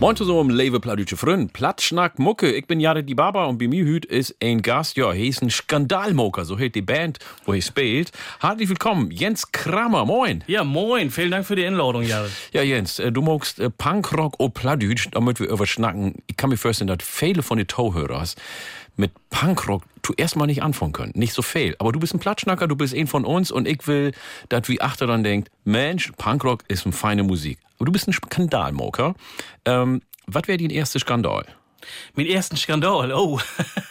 Moin zusammen, lieve Pladütsche Frön. Plattschnack Mucke. Ich bin Jared die Baba und bei mir heute ist ein Gast, ja, er ist ein Skandalmoker, so heißt die Band, wo er spielt. Herzlich willkommen, Jens Kramer, moin. Ja, moin, vielen Dank für die Einladung, Jared. Ja, Jens, äh, du magst äh, Punkrock und Pladütsch, damit wir über schnacken. Ich kann mir vorstellen, dass viele von den Tauhörers mit Punkrock tu erstmal nicht anfangen können. Nicht so viel. Aber du bist ein Platschnacker, du bist ein von uns und ich will, dass wie Achter dann denkt, Mensch, Punkrock ist eine feine Musik. Aber du bist ein Skandalmoker. Ähm, was wäre dein erster Skandal? Mein ersten Skandal, oh.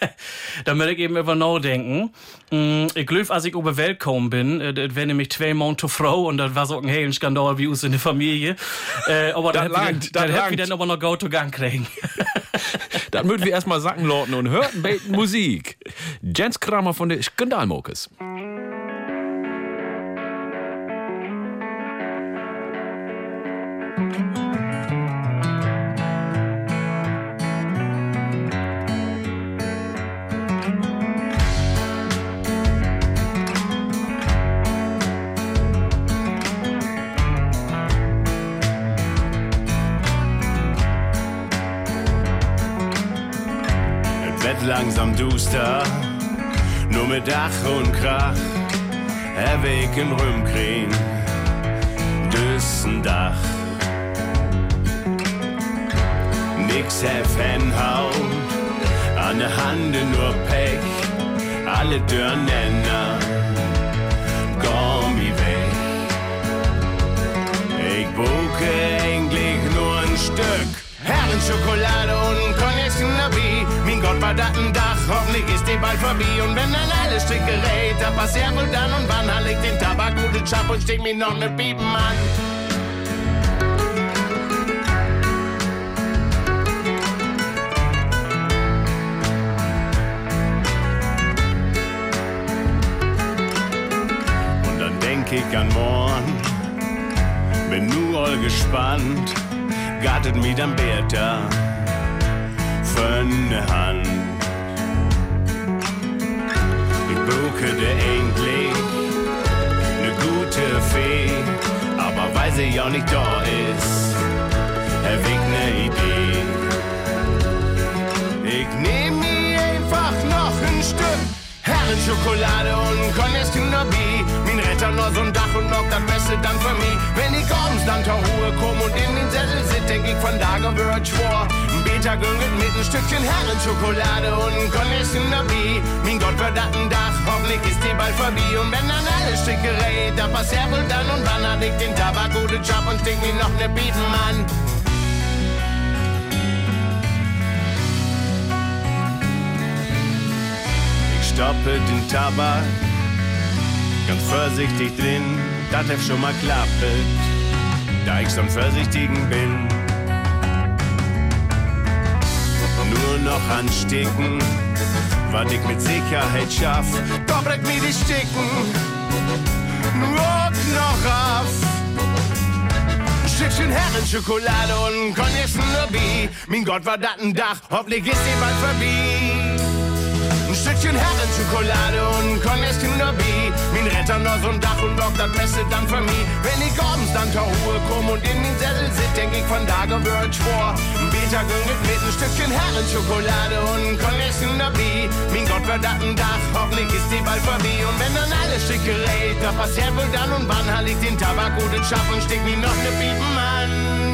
da möchte ich eben über nachdenken. Mm, Ich glaube, als ich über Welt gekommen bin, äh, das wäre nämlich zwei Monate Frau und das war so ein hellen Skandal wie uns in der Familie. Äh, aber Das dann langt, hätten das wir langt. dann aber noch Go to Gang kriegen. Dann würden wir erstmal sacken lauten und hörten beten Musik. Jens Kramer von der Skandalmokers. Langsam duster, nur mit Dach und Krach. Er Weg in Rümkring, Düssendach. Nix Heffenhaut, an der Hand nur Pech, alle Dörrnenner, Gommi weg. Ich buche eigentlich nur ein Stück. Herrenschokolade und Konditionabie. Mein Gott, war das ein Dach, hoffentlich ist die bald vorbei. Und wenn dann alle Stricke rät, dann passiert wohl dann und wann. Hall ich den Tabak, gute Chap und steck mir noch ne Piepen an. Und dann denk ich an morgen, bin nur all gespannt, gartet mir dann Bertha von der Hand. Ich buche dir endlich ne gute Fee, aber weil sie ja nicht da ist, ich ne Idee. Ich nehm mir einfach noch ein Stück Herrenschokolade und Konditionabie. Mein Retter nur so'n Dach und noch das Beste dann für mich. Wenn ich abends dann zur Ruhe komm und in den Sessel sit, denk ich von da gewürzt vor. Ein Beta gönget mit ein Stückchen Herrenschokolade und Konditionabie. Mein Gott, wird ein Dach, hoffentlich ist die bald vorbei. Und wenn dann alle Stücke rät, dann passiert wohl dann und wann hat ich den Tabak gute Job und steck mir noch ne Bieten, Mann. Stoppe den Tabak ganz vorsichtig drin, das hef schon mal klappet, da ich so ein Vorsichtigen bin. Nur noch ansticken, was ich mit Sicherheit schaff, doppelt mir die Sticken, nur noch auf. Stückchen Herrenschokolade und Konditionabie. Mein Gott, war das ein Dach, hoffentlich ist die bald vorbei. Ein Stückchen Herrenschokolade und Konditionabie. Mein Retter noch so'n Dach und noch das Beste dann für mich. Wenn ich abends dann zur Ruhe komm und in den Sessel sit, denk ich von da gewürzt vor. Ein Beta gönget mit ein Stückchen Herrenschokolade und Konditionabie. Mein Gott, wird das ein Dach, hoffentlich ist die bald vorbei. Und wenn dann alles schicke rät, da passiert wohl dann und wann, hall ich den Tabak gut in Schaff und steck mir noch ne Piepen an.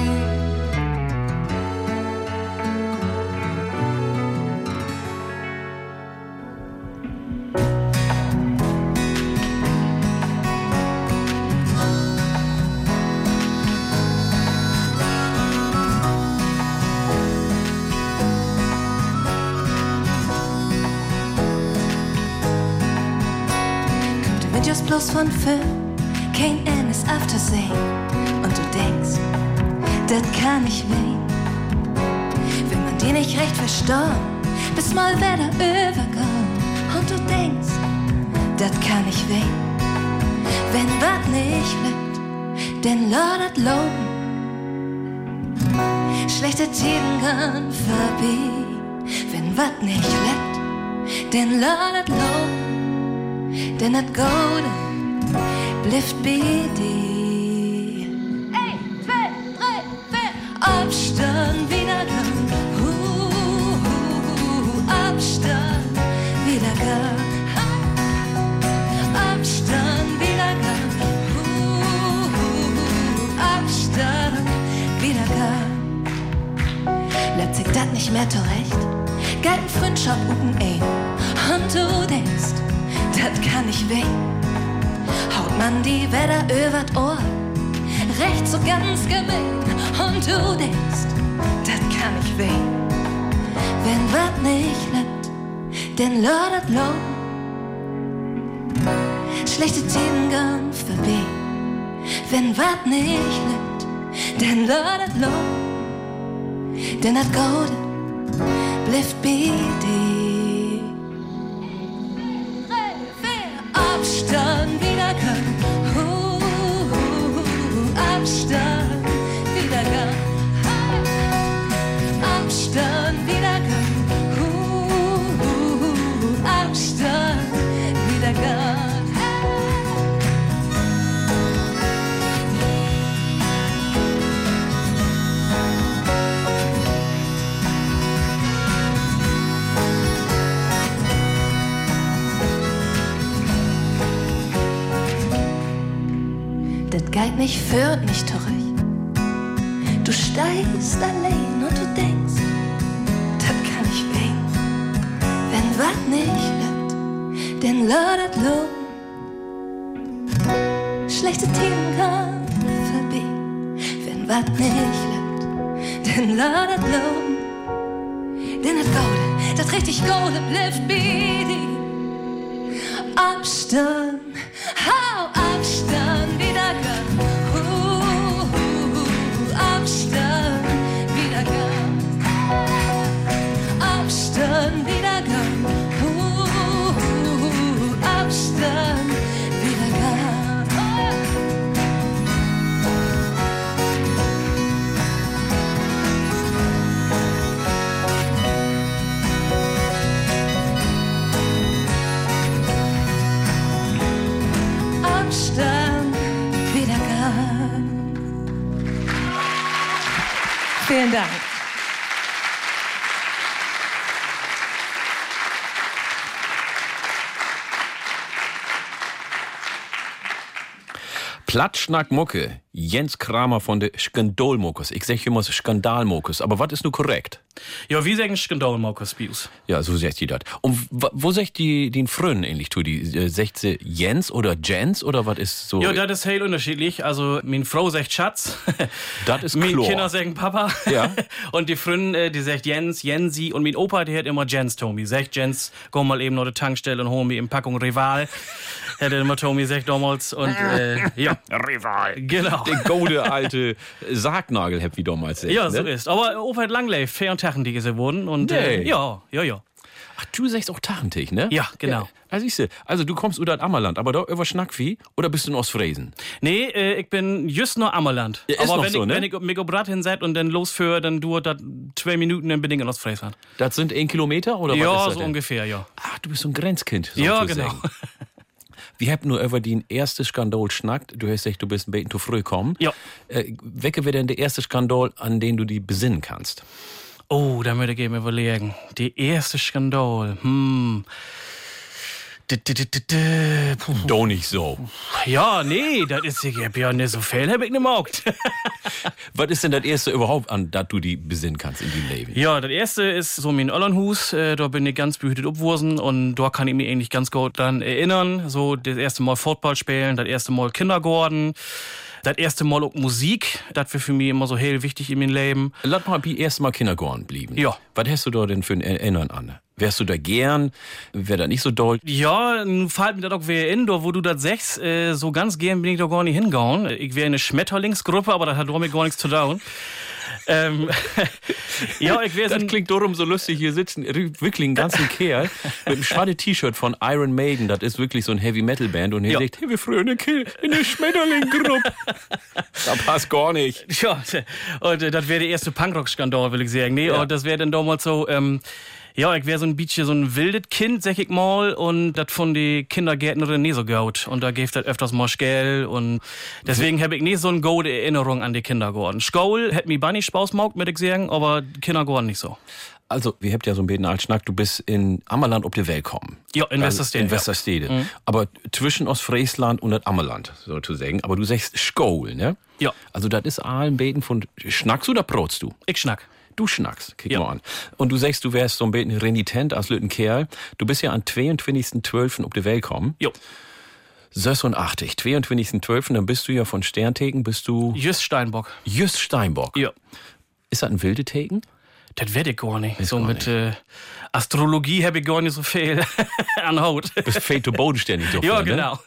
Bloß von Film, kein Ennis Aftersehen. Und du denkst, das kann nicht weh. Wenn man die nicht recht verstanden, bis mal wieder überkommt. Und du denkst, das kann nicht weh. Wenn was nicht wird, denn lautet Lohn. Schlechte Tiden gehen vorbei, wenn wat nicht lebt, den ladet lo, denn dat Gode bij die. Eén, twee, drie, vier. Abstand wieder gang. Uh, uh, uh, Abstand wieder gang. Abstand wieder gang. Abstand wieder gang. Letztlich dat nicht mehr zurecht. Geil Freundschaft und ein. Und du denkst, dat kann ich weh. Man die Wetter übert Ohr. Recht so ganz gemein. Und du denkst, dat kann ich weh. Wenn wat nicht lebt, denn lordet lo. Schlechte Themen gehen vorbei. Wenn wat nicht lebt, denn lordet lo. Denn dat Gode blieft bij die. Geht nicht für nicht zurück. Du steigst allein und du denkst, das kann ich weh. Wenn wat nicht lebt, denn ladet lo. Schlechte Themen kann vorbei. Wenn wat nicht lebt, denn ladet lo. Denn das Gode, das richtig Gode bleibt bei dir. Abstand, hau Vielen Dank. Platschnack Mucke, Jens Kramer von der Skandalmokus. Ich sag immer Skandalmokus, aber was ist nur korrekt? Ja, wie sagen Skandal, Markus Bius? Ja, so sagt die das. Und wo sagt die den Frönen ähnlich tu die? Äh, Sagt sie Jens oder Jens oder was ist so? Ja, das ist heel unterschiedlich. Also, meine Frau sagt Schatz. Das ist Meine klar. Kinder sagen Papa. Ja. Und die Freundin, äh, die sagt Jens, Jensi. Und mein Opa, der hat immer Jens Tommy. Sagt Jens, komm mal eben noch die Tankstelle und hol mir in Packung Rival. Hätte immer Tommy gesagt damals. Und, äh, ja. Rival. Genau. Der gute alte Sargnagel, hab wie damals gesagt. Ja, so ne? ist. Aber Opa hat lang gelebt, vier Tagen, die geworden. Und, äh, Nee. ja, ja, ja. Ach, du sagst auch Tachentich, ne? Ja, genau. Ja, siehst du. Also du kommst über das Ammerland, aber da über Schnackvieh oder bist du in Ostfriesen? Nee, äh, ich bin just noch Ammerland. Ja, ist Aber noch wenn, so, ich, ne? wenn ich mich auf Rad hinsetze und dann losführe, dann dauert das zwei Minuten, dann bin ich in Ostfriesland. Das sind ein Kilometer oder was Ja, ist das so denn? ungefähr, ja. Ach, du bist so ein Grenzkind. Ja, genau. Wir haben nur über den ersten Skandal schnackt. Du hast gesagt, du bist ein bisschen zu früh gekommen. Ja. Äh, welcher wäre denn der erste Skandal, an den du dich besinnen kannst? Oh, da möchte ich eben überlegen. Der erste Skandal. Hm. Doch nicht so. Ja, nee, das ist ich hab ja nicht so viel, hab ich nicht gemerkt. Was ist denn das erste überhaupt, an das du die besinnen kannst in deinem Leben? ja, das erste ist so mein Ollernhus. Äh, da bin ich ganz behütet obwursen und da kann ich mich eigentlich ganz gut dran erinnern. So das erste Mal Football spielen, das erste Mal Kindergarten. Das erste Mal auch Musik, das war für mich immer so heel wichtig in meinem Leben. Lass mal wie erst mal Kindergarten blieben. Ja. Was hast du da denn für ein Erinnern an? Wärst du da gern? Wäre das nicht so doll? Ja, nun fällt mir das auch wieder in, da wo du das sagst, äh, so ganz gern bin ich da gar nicht hingehauen. Ich wäre eine Schmetterlingsgruppe, aber das hat damit gar nichts zu tun. Ähm, ja, ich wäre so Das klingt darum so lustig. Hier sitzen wirklich ein ganzen Kerl mit einem schwarzen T-Shirt von Iron Maiden. Das ist wirklich so ein Heavy Metal Band. Und er Ja. sagt, hey, wir früher eine Kill in der Schmetterling-Gruppe. da passt gar nicht. ja, und äh, das wäre der erste Punkrock-Skandal, will ich sagen. Nee, Ja. und das wäre dann damals so, ähm, Ja, ich wäre so ein bisschen so ein wildes Kind, sag ich mal, und das von die Kindergärtnerin nicht so gut. Und da gibt das öfters mal Geld und deswegen habe ich nicht so eine gute Erinnerung an die Kindergarten. Schule hätte mir bunny Spaß gemacht, würde ich sagen, aber Kindergarten nicht so. Also, wir habt ja so ein bisschen als Schnack, du bist in Ammerland ob die Welt kommen. Ja, in Westerstede. In Westerstede. Ja. Aber zwischen Ostfriesland und Ammerland, sozusagen. Aber du sagst Skol, ne? Ja. Also, das ist ein Beten von Schnackst oder protst du? Ich schnack. Du schnackst, kick Ja. mal an. Und du sagst, du wärst so ein bisschen renitent als lütten Kerl. Du bist ja am 22.12. auf die Welt kommen. Jo. 86, 22.12. Dann bist du ja von Sterntheken, bist du Just Steinbock. Just Steinbock. Ja. Ist das ein wilde Theken? Das werd ich gar nicht. Ist so gar mit Äh, Astrologie habe ich gar nicht so viel an Haut. Bist fate bodenständig doch. ja, ne? genau.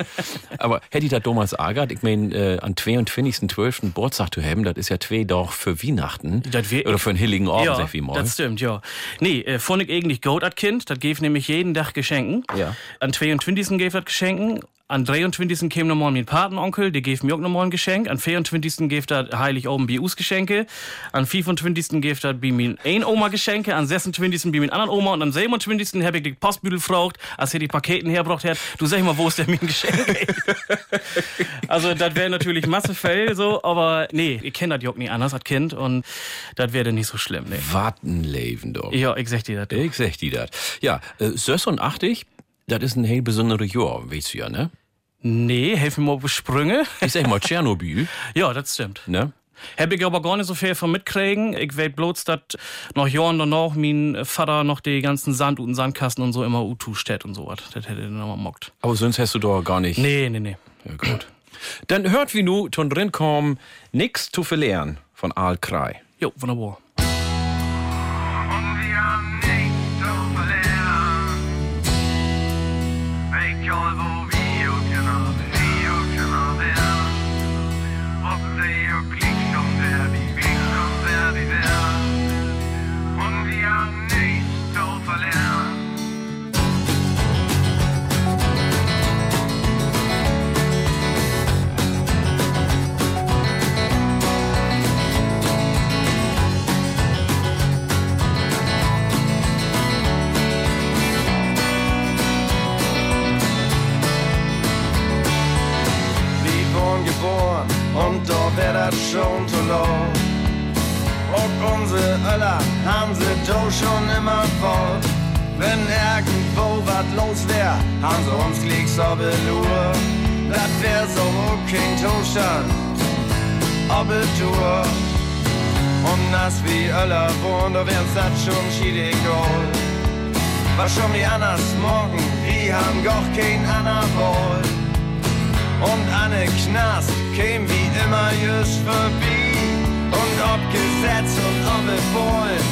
Aber hätte ich das damals ärgert, ich mein, äh, an 22.12. Geburtstag zu haben, das ist ja zwei doch für Weihnachten. Wär- Oder für einen hilligen Abend, ja, sag ich mal. das stimmt, ja. Nee, äh, fand ich eigentlich gut als Kind. Das gäf nämlich jeden Tag Geschenken. Ja. An 22. gäf das Geschenken. An 23. käme nochmal mein Patenonkel, der gäf mir auch nochmal ein Geschenk. An 24. gäf das heilig oben BUs Geschenke. An 25. gäf das bei mein ein Oma Geschenke. An 26. bei mein anderen Oma. Und am 27. hab ich die Postbüdel gefragt, als er die Paketen hergebracht hat. Du sag mal, wo ist denn mein Geschenk? also, das wäre natürlich Massefell so, aber nee, ich kenne das Jock nicht anders als Kind und das wäre nicht so schlimm, nee. Wattenleben doch. Ja, ich sag dir das. Ich sag die das. Ja, äh, 86, das ist ein heel besonderes Jahr, weißt du ja, ne? Nee, helf mir mal auf Sprünge. Ich sag mal Tschernobyl, ja, das stimmt. ne? Hab ich aber gar nicht so viel von mitkriegen. Ich weet bloß, dass noch Jahren danach mein Vater noch die ganzen Sand und Sandkasten und so immer Utu steht und so was. Das hätte er dann mal mockt. Aber sonst hast du doch gar nicht. Nee, nee, nee. Ja, gut. Dann hört wie nu ton drin kommen, nix zu verlieren von Aal Krei. Jo, wunderbar. Und da wär das schon zu laut. Und unsere Öller haben sie doch schon immer voll. Wenn irgendwo was los wär, haben sie uns gleich so belur. Das wär so kein Zustand, Abitur. Und nass wie Öller wohnt, da wär's das schon schiedig gold. War schon wie anders morgen, wir haben doch kein Anna Wohl. Und Anne Knast käm wie immer just vorbei. Und ob Gesetz und ob befohlen,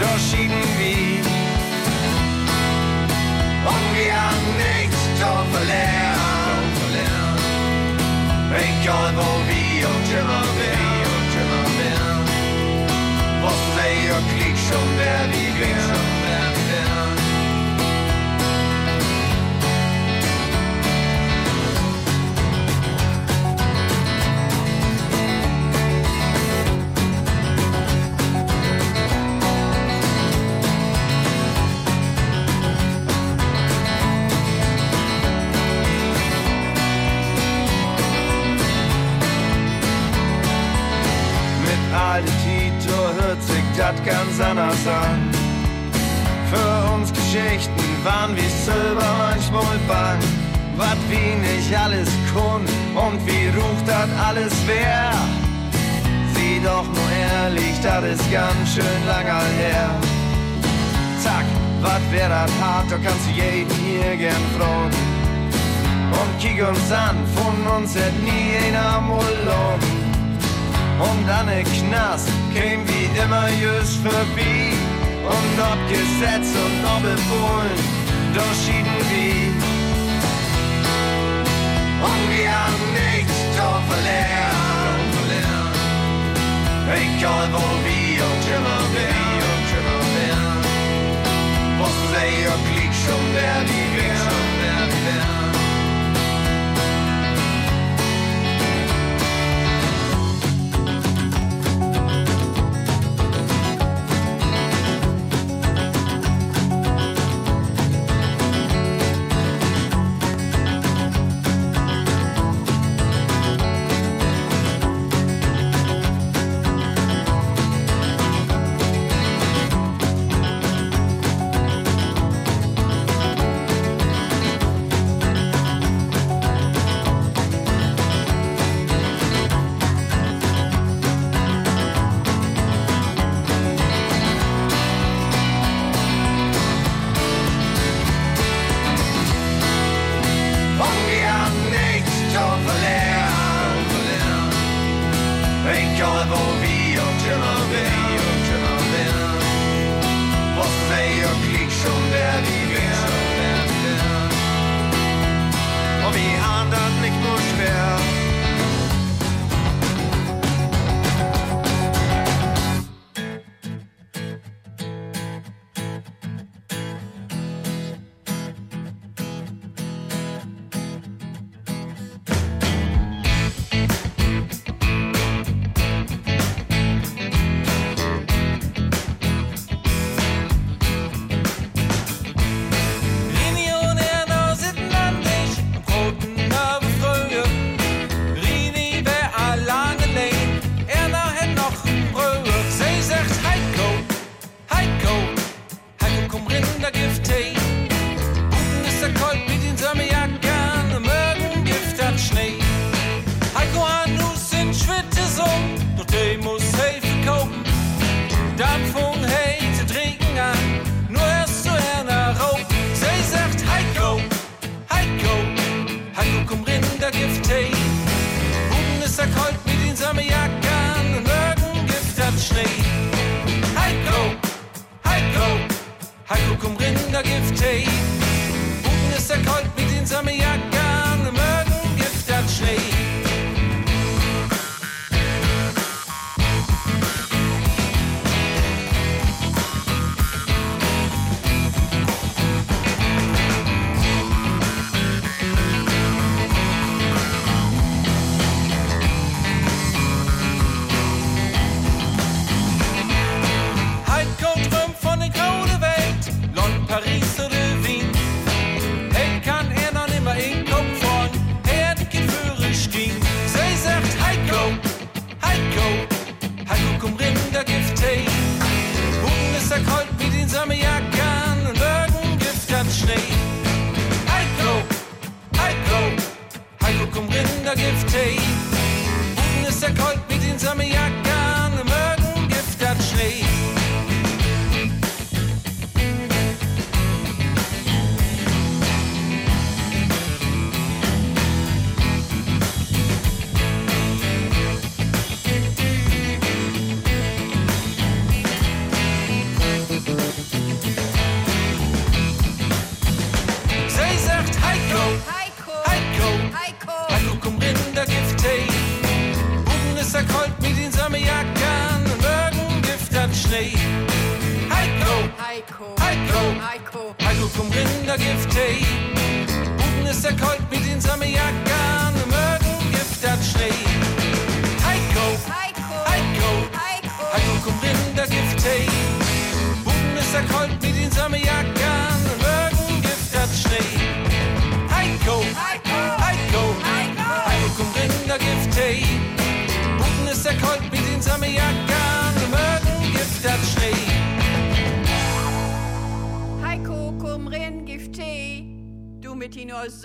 da schieden wir. Und wir haben nichts zu verlieren. Egal wo wir und immer wer. Was sei ihr Krieg schon wer wie wer. Das ganz anders an. Für uns Geschichten waren wie Silber manchmal bang. Was wie nicht alles kun und wie rucht das alles wer. Sieh doch nur ehrlich, das ist ganz schön langer her. Zack, was wär das hart, da kannst du jeden hier gern fragen. Und kick uns an, von uns hätt nie einer loben. Und an den Knast käm wie immer just vorbei. Und ob Gesetz und ob befohlen, da schieden wir. Und wir haben nichts zu verlieren. Egal wo wir und immer wer. Was sei ihr Klick schon wer wie wer.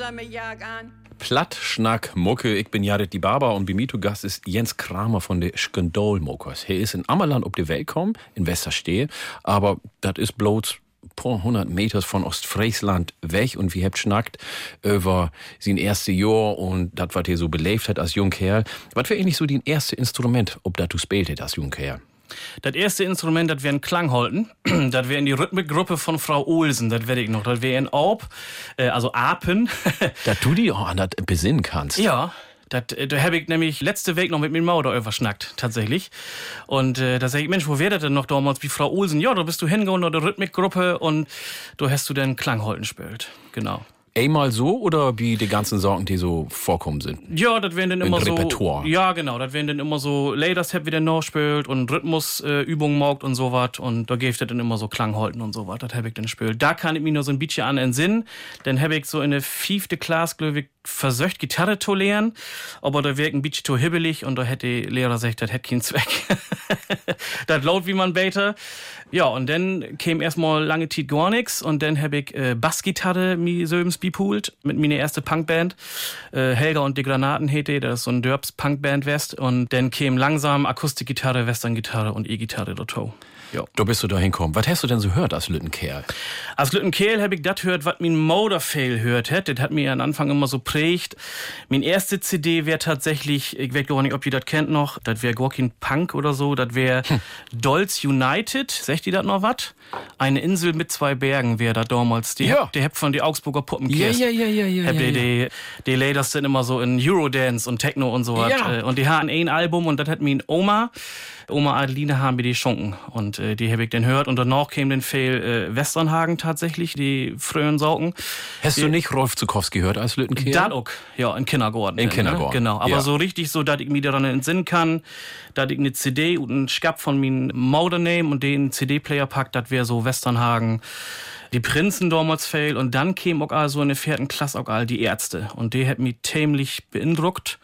Den Sommerjag an. Platt, Schnack, Mucke, ich bin Jared die Barber und bei mir zu Gast ist Jens Kramer von der Skandal-Muckers. Er ist in Ammerland ob die Welt kommen, in Westerstee, aber das ist bloß paar hundert Meter von Ostfriesland weg und wir habt schnackt über sein erste Jahr und das, was er so belebt hat als Jungkerl. Was wäre eigentlich so dein erste Instrument, ob das du spielte als Jungkerl? Das erste Instrument, das wäre ein Klangholten. das wäre in die Rhythmikgruppe von Frau Olsen, das werde ich noch. Das wäre ein Aub, äh, also Apen. dass du die auch an das besinnen kannst. ja. Das, äh, da habe ich nämlich letzte Woche noch mit mir Mauder überschnackt, tatsächlich. Und äh, da sag ich, Mensch, wo wäre das denn noch damals wie Frau Olsen? Ja, da bist du hingegangen in der Rhythmikgruppe und du hast du dann Klangholten gespielt. Genau. Einmal so oder wie die ganzen Sorgen, die so vorkommen sind? Ja, das wären dann immer so. Repertoire. Ja, genau. Das wären dann immer so Laders Hab wieder nachspielt und Rhythmusübungen äh, mogt und sowas. Und da gäbe das dann immer so Klangholten und sowas. Das hab ich dann gespielt. Da kann ich mich nur so ein bisschen an entsinnen. Dann hab ich so in der fünfte Klasse, glaube ich, versöcht Gitarre zu lernen. Aber da wäre ich ein bisschen zu hibbelig und da hätte die Lehrer gesagt, das hätte keinen Zweck. das laut wie man bete. Ja, und dann käme erstmal lange Zeit gar nix und dann hab ich äh, Bassgitarre mi söbens bipult mit meine erste Punkband. Äh, Helga und die Granaten hätte, das ist so ein Dörbs Punkband West und dann käme langsam Akustikgitarre, Westerngitarre und E-Gitarre dazu. Ja. Da bist du da hinkommen. Was hast du denn so gehört als Lüttenkerl? Als Lütten Kehl hab ich das hört, was mein Motorfail hört hat. Das hat mir am Anfang immer so prägt. Mein erste CD wäre tatsächlich, ich weiß gar nicht, ob ihr das kennt noch, das wäre Gorkin Punk oder so, das wäre Hm. Dolls United. Sagt ihr das noch was? Eine Insel mit zwei Bergen wäre das damals. Die Ja. die hab von die Augsburger Puppen Ja, ja, ja, ja, ja, Hab ja, die, die, die Ladies sind immer so in Eurodance und Techno und so was. Ja. Äh, Und die haben ein Album und das hat mir Oma, Oma Adeline haben mir die schunken. Und äh, die hab ich dann hört. Und danach kam den Fail äh, Westernhagen tatsächlich, die frühen Saugen. Hast du nicht Rolf Zukowski gehört als Lüttenkerl? Das auch, ja, in Kindergarten. In dann, Kindergarten, Ne? Genau, aber ja. so richtig so, dass ich mich daran entsinnen kann, dass ich eine CD und einen Skap von meinem Mauder nehme und den CD-Player pack, das wäre so Westernhagen. Die Prinzen damals fail und dann käme auch all so in der vierten Klasse auch all die Ärzte und die hat mich tämlich beeindruckt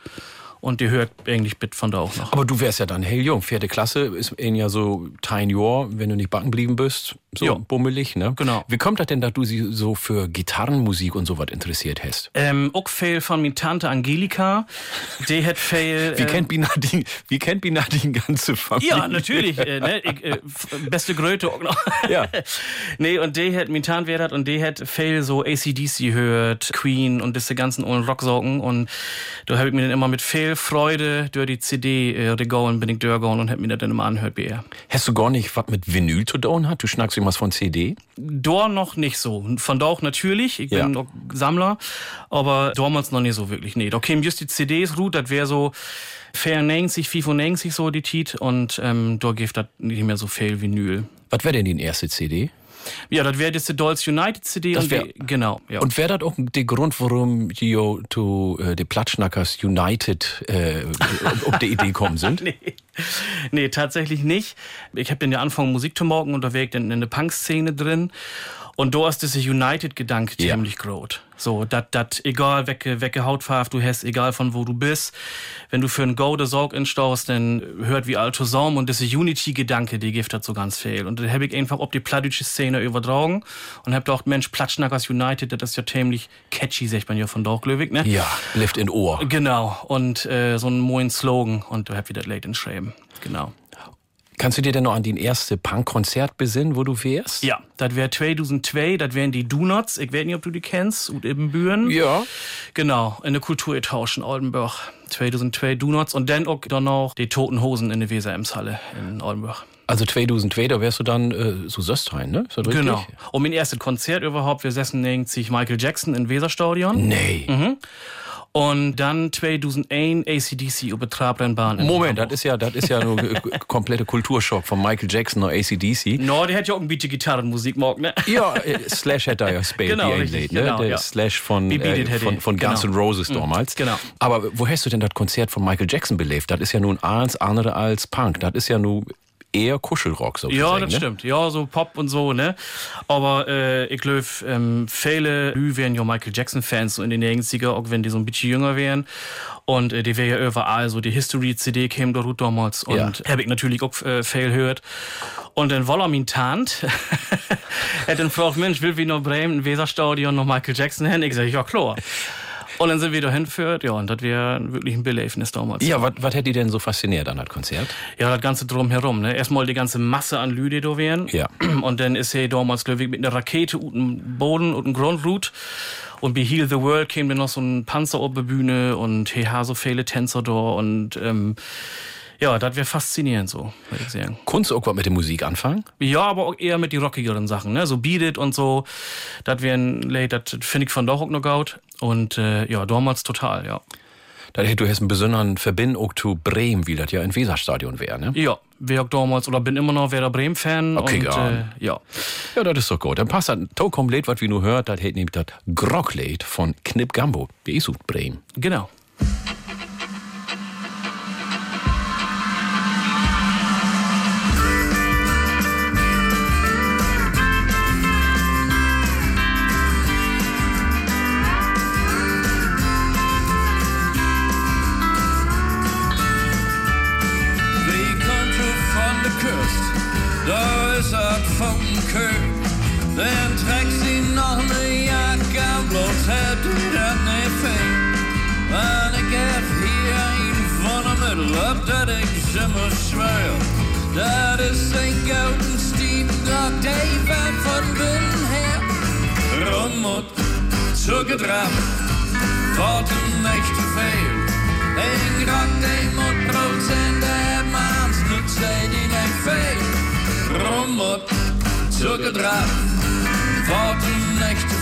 und die hört eigentlich bit von da auch noch. Aber du wärst ja dann hell jung. Vierte Klasse ist in ja so tein Jahr, wenn du nicht backen blieben bist. So Ja. bummelig, ne? Genau. Wie kommt das denn, dass du sie so für Gitarrenmusik und sowas interessiert hast? Ähm, auch fail von min Tante Angelika, die hat fail. Wie äh, kennt Binadin, wie kennt Binadin ganze Familie? Ja, natürlich. äh, ne, ich, äh, beste Gröte auch noch. Ja. nee, und die hat min Tant hat und die hat viel so ACDC hört, Queen und diese ganzen ollen Rocksaugen und da habe ich mir dann immer mit viel Freude durch die CD äh, regauen bin ich durchgegangen und hab mir das dann immer anhört bei ihr. Hast du gar nicht was mit Vinyl zu tun hat? Du schnackst irgendwas von CD? Dor noch nicht so. Von da auch natürlich. Ich bin Ja. auch Sammler, aber damals noch nicht so wirklich. Nee, da kämen just die CDs ruht, das wäre so 94, 95 so die Tit und ähm, da gibt das nicht mehr so viel Vinyl. Was wäre denn die erste CD? Ja, das wäre die Dolls United CD Das und wär- die, genau, ja. Und wäre das auch der Grund, warum die zu äh, die Platschnackers United äh, auf die Idee kommen sind? nee. nee, tatsächlich nicht. Ich habe dann ja angefangen Musik zu morgen und ich dann in der Punk-Szene drin. Und da ist dieser United-Gedanke Ja. ziemlich groß. So, dat, dat, egal welche, welche Hautfarbe du hast, egal von wo du bist, wenn du für ein Go der Sorg instaust, dann hört wie alt zusammen und dieser Unity-Gedanke, die gibt das so ganz viel. Und da habe ich einfach ob die plattdeutsche Szene übertragen und hab gedacht, Mensch, Platschnackers United, das ist ja ziemlich catchy, sagt man ja von Dorglöwig, ne? Ja, bleibt in Ohr. Genau, und äh, so einen moin Slogan und du habt wieder late in Schreiben. Genau. Kannst du dir denn noch an den erste Punk-Konzert besinnen, wo du wärst? Ja, das wäre 2002, das wären die Donuts, ich weiß nicht, ob du die kennst, und Ibbenbüren. Ja. Genau, in der Kulturetage in Oldenburg. 2002 Donuts und dann auch dann noch die Toten Hosen in der Weser-Emshalle in Oldenburg. Also 2002, da wärst du dann äh, so Söstein, ne? Genau. Und mein erstes Konzert überhaupt, wir sessen sich Michael Jackson in Weserstadion. Nee. Und dann 2001 ACDC über Trabrennbahn. Moment, das ist ja, das ist ja nur komplette Kulturschock von Michael Jackson und ACDC. No, der hat ja auch ein bisschen Gitarrenmusik mag, ne? Ja, äh, Slash hätte da ja gespielt, Genau, die richtig, Einlade, ne? genau, Der ja. Slash von, äh, hätte von, von Guns genau. N' Roses damals. genau. Aber wo hast du denn das Konzert von Michael Jackson belebt? Das ist ja nun alles andere als Punk. Das ist ja nun eher Kuschelrock sozusagen. Ja, das ne? stimmt. Ja, so Pop und so, ne? Aber äh, ich glaube, ähm, viele Lü wären ja Michael Jackson-Fans so in den 90er, auch wenn die so ein bisschen jünger wären. Und äh, die wäre ja überall so, die History-CD käme da gut damals. Und Ja. hab ich natürlich auch äh, viel gehört. Und dann Woller min Tant, hat dann gefragt, Mensch, will wie noch Bremen, Weserstadion, noch Michael Jackson hin? Ich sag, ja, klar. Und dann sind wir da hingeführt, ja, und das wäre wirklich ein Beleifnis damals. Ja, was hätte die denn so fasziniert an das Konzert? Ja, das Ganze drumherum. Ne? Erstmal die ganze Masse an Lüde da wären. Ja. Und dann ist er damals, glaube ich, mit einer Rakete und einem Boden und einem Grundroute. Und bei Heal the World käme dann noch so ein Panzer auf die Bühne und he ha so viele Tänzer da. Und ähm, ja, das wäre faszinierend so, würde ich sagen. Kunst auch was mit der Musik anfangen? Ja, aber auch eher mit die rockigeren Sachen, ne? So Beat It und so. Das wären, das finde ich von doch auch noch gut. Und äh, ja, damals total, ja. Da hätte du hast einen besonderen Verbind auch zu Bremen, wie das ja im Weserstadion wäre, ne? Ja, wäre auch damals oder bin immer noch Werder Bremen-Fan. Okay, und, ja. äh, ja. Ja, das ist doch gut. Dann passt das Tokom Lied, was wir nur hört, das hätte nämlich das Grocklied von Knip Gambo. Wie ist Bremen? Genau. Dat is een gouden stiependag, die van van binnen her. Rommel, zugedrap, wat een echt te veel. Een grak, die moet brood zijn, de maand nut zijn die niet veel. Rommel, zugedrap, wat een echt te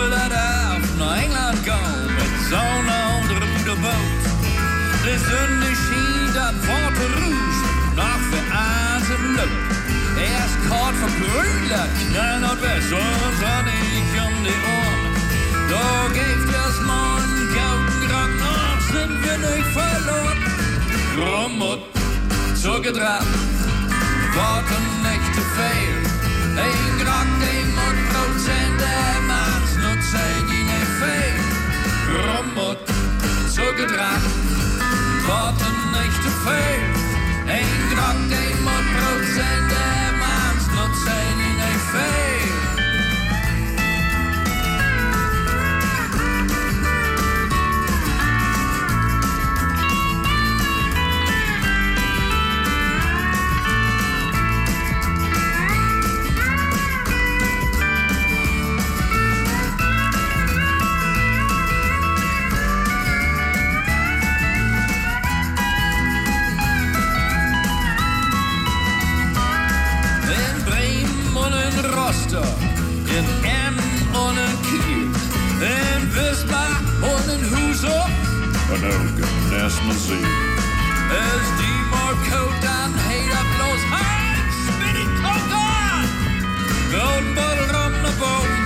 niet veel. Ik schuld het af naar Engeland gaan met zo'n andere moederboot. De zon die schien dat water roest, nog voor azen loop. Eerst kort van Brüder, knall naar west, zo'n zon ik om de oren. Daar geeft das mal einen gouden Grang, noch sind wir nicht verloren. Rommel, zugedraht, warten nicht zu viel. Een grak, zugedraht, warten nicht zu viel. Een grak, die moet brood zijn, de maas not zijn die niet veel. Und auch erstmal See. Es die Morco dann heet bloß Heinz mit den Kokan. Golden Bottle rum nach Boden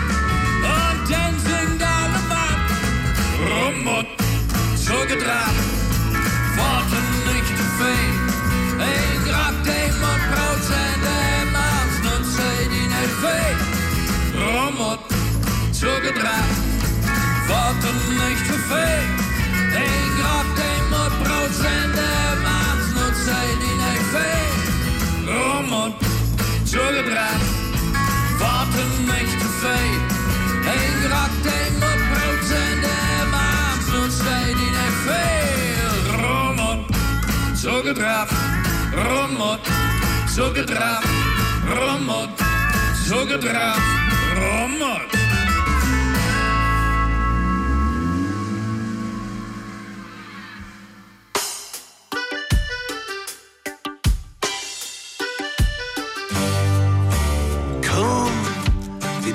und dann singt alle Mann. Rummut, zugedraht, warten nicht zu viel. Een grap, die moet brood zijn, de maas not zijn die niet veel. Rommel, zugedraht, warten nicht zu brood zijn, de maas not zijn die niet veel. Rommel, zugedraht, warten nicht zu viel. Een grap, die moet brood zijn, de maas not zijn die niet veel. Rommel, zugedraht, rommel, zugedraht, rommel, zugedraht, rommel.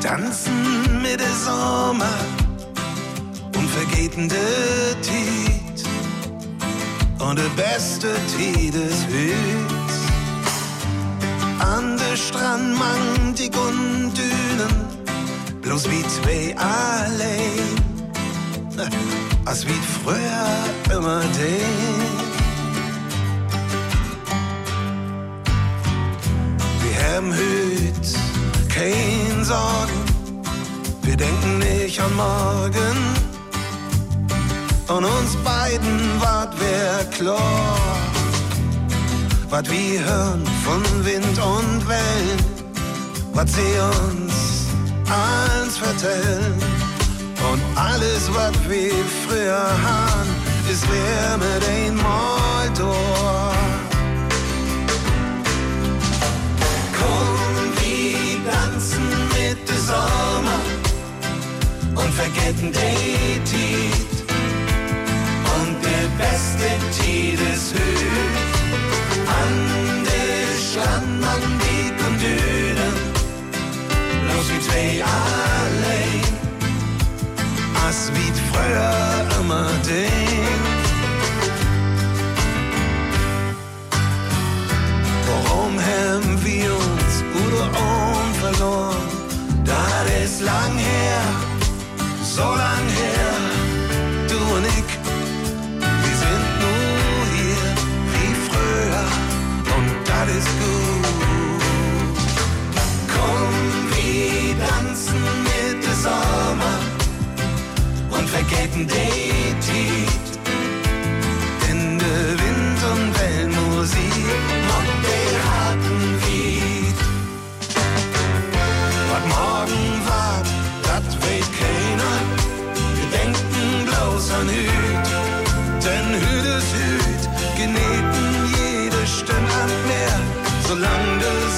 Wir tanzen mit der Sommer und vergeten der Tiet. Und der beste Tiet ist Hüt. An der Strand mang die Dünen, bloß wie zwei allein. Als wie früher immer den. Wir haben Hüt, kein Sorgen, wir denken nicht an morgen. Und uns beiden ward wer klar, wat wir hören von Wind und Wellen, wat sie uns eins vertellen. Und alles, was wir früher haben, ist wer mit einmal Sommer und vergessen die Tiet. Und der beste Tiet ist Hüt. An der Strand, an die Dünen, los wie zwei allein. As wie früher immer den. Warum haben wir uns oder um verloren? Ist lang her, so lang her, du und ich. Wir sind nur hier wie früher und das ist gut. Komm, wir tanzen mit dem Sommer und vergessen die Tiet. In der Wind- und Wellenmusik und London.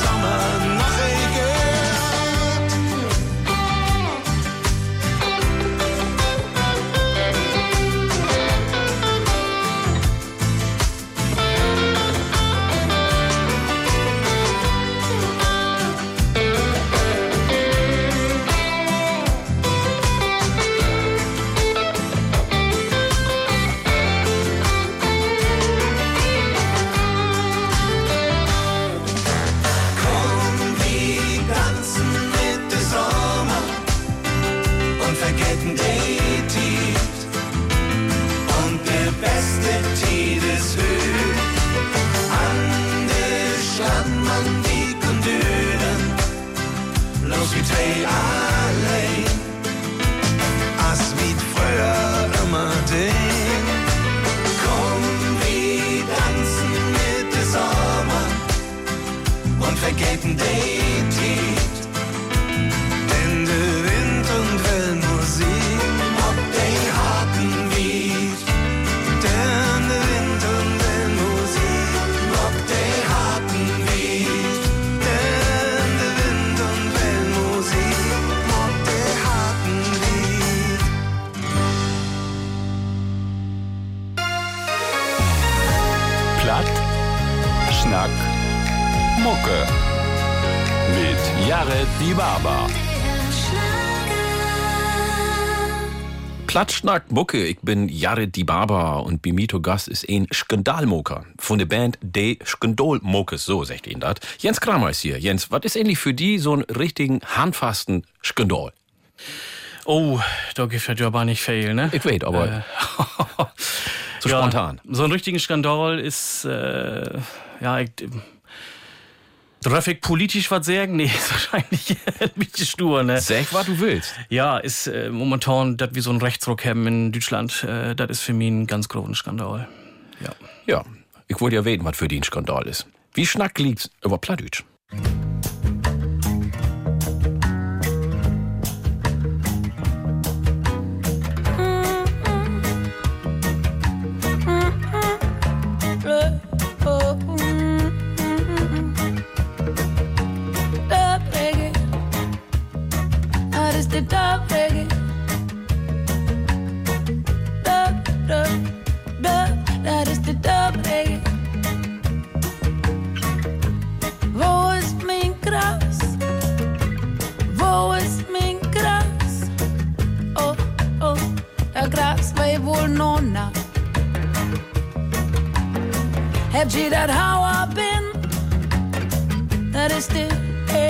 Mucke, ich bin Jared Die Baba und Bimito Gast ist ein Skandalmoker von der Band De Skandalmokes, so sagt ihn das. Jens Kramer ist hier. Jens, was ist endlich für die so einen richtigen, handfasten Skandal? Oh, da gefällt ja aber nicht viel, ne? Ich weiß, aber Äh, so ja, spontan. So einen richtigen Skandal ist, äh, ja, ich, darf ich politisch was sagen? Nee, ist wahrscheinlich ein bisschen stur, ne? Sag, was du willst. Ja, ist äh, momentan, dass wir so einen Rechtsruck haben in Deutschland, äh, das ist für mich ein ganz großer Skandal. Ja. Ja, ich wollte ja weten, was für die ein Skandal ist. Wie schnack liegt's über Plattdeutsch? Dat is de dub reggae. Dub, dub, dub. Dat is de dub reggae. Wo ist mein Gras? Wo ist mein Gras? Oh, oh, der Gras war wohl nach. Habt ihr dat Hauer bin? Dat is de eh,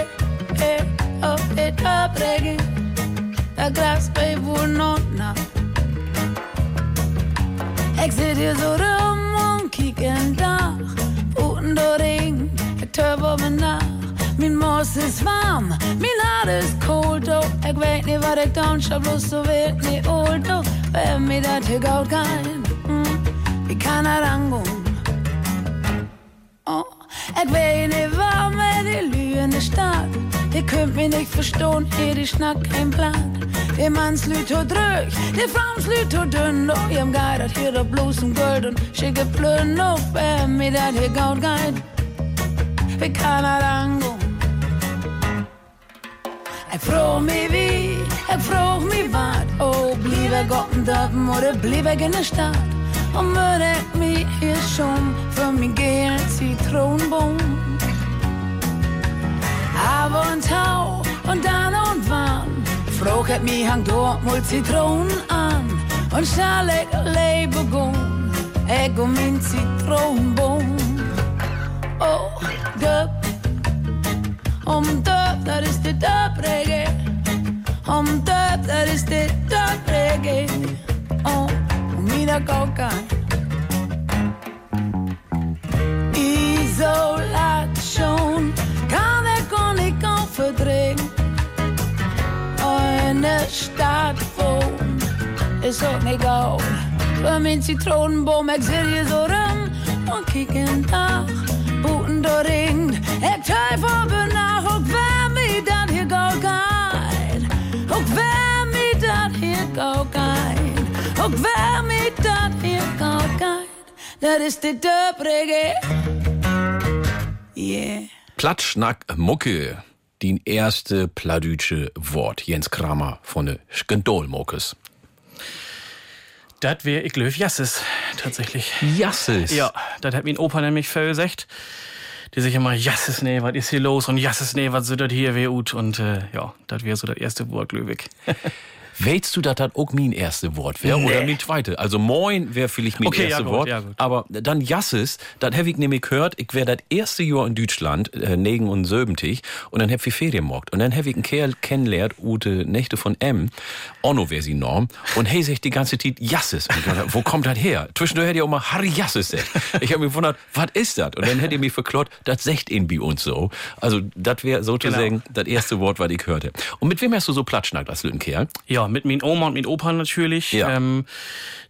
eh, oh, het opreggen. Dat gras bij woernonna. Ik zit hier zo rum en kijk en dag. Uten door ring, ik turb op mijn nacht. Mijn mos is warm, mijn hart is koud. Oh, ik weet niet wat ik dan zal, bloß zo weet niet old. Oh, wer mir dat hier goud kan. Mm, ik kan er aangaan. Oh, ich weiß nicht, warum er die Lüge staat. Ihr könnt mich nicht verstehen, ihr die Schnack kein Plan. Der Manns Lüt tot drück, der Frauens Lüt tot dünn. Oh, ihr habt geidert hier doch bloß im Gold und schicke Plön auf, wer mir das hier gaut geht. Wie kann er angehen? Ich frag mich wie, ich frag mich wat. Oh, blieb er Gott in Dörpen oder blieb er in der Stadt? Und würde ich mich hier schon ich mich hang dort mal Zitronen an und schnell ich lebe gun, ich um mein Zitronenbaum. Oh, döp, om döp, dat is de döp-reggae. Om döp, dat is de döp-reggae. Oh, mira coca. Isolation kan ik ook niet kan verdringen. In de stad woon is ook niet goud. Voor mijn citronenboom, ik zit hier zo rum en kijk een dag. Boeten door ringt, ik twijfel benach, ook waar mij dat hier goud gaat. Ook waar mij dat hier goud gaat. Ook waar mij dat hier goud gaat. Dat is de dub reggae. Yeah. Platschnack Mucke. Die erste plattdeutsche Wort. Jens Kramer von der Skandalmokes. Das wäre, ich glaube, Jasses, tatsächlich. Jasses. Ja, das hat mein Opa nämlich gesagt. Die sich immer, Jasses, nee, was ist hier los? Und Jasses, nee, was sind das hier, wer ut? Und äh, ja, das wäre so das erste Wort, ich. Weißt du, dass das auch mein erste Wort wäre? Oder mein zweite? Also moin wäre vielleicht mein Okay, ja, erste gut, Wort. ja. Aber dann Jasses, das habe ich nämlich gehört, ich wäre das erste Jahr in Deutschland, äh, Negen und Söbentig, und dann hab ich Ferien gemacht. Und dann hab ich einen Kerl kennengelernt, Ute Nächte von M, Onno wäre sie Norm, und hey, sagt die ganze Zeit Jasses. Und ich dachte, wo kommt das her? Zwischendurch hätte ich auch mal Harry Jasses. Ich habe mich gewundert, was ist das? Und dann hätte ich mich verklort, das sagt ihn bei uns so. Also, das wäre sozusagen das erste Wort, was ich hörte. Und mit wem hast du so Platschnackt als Lüttenkerl? Ja, mit min Oma und min Opa natürlich. Ja. Ähm,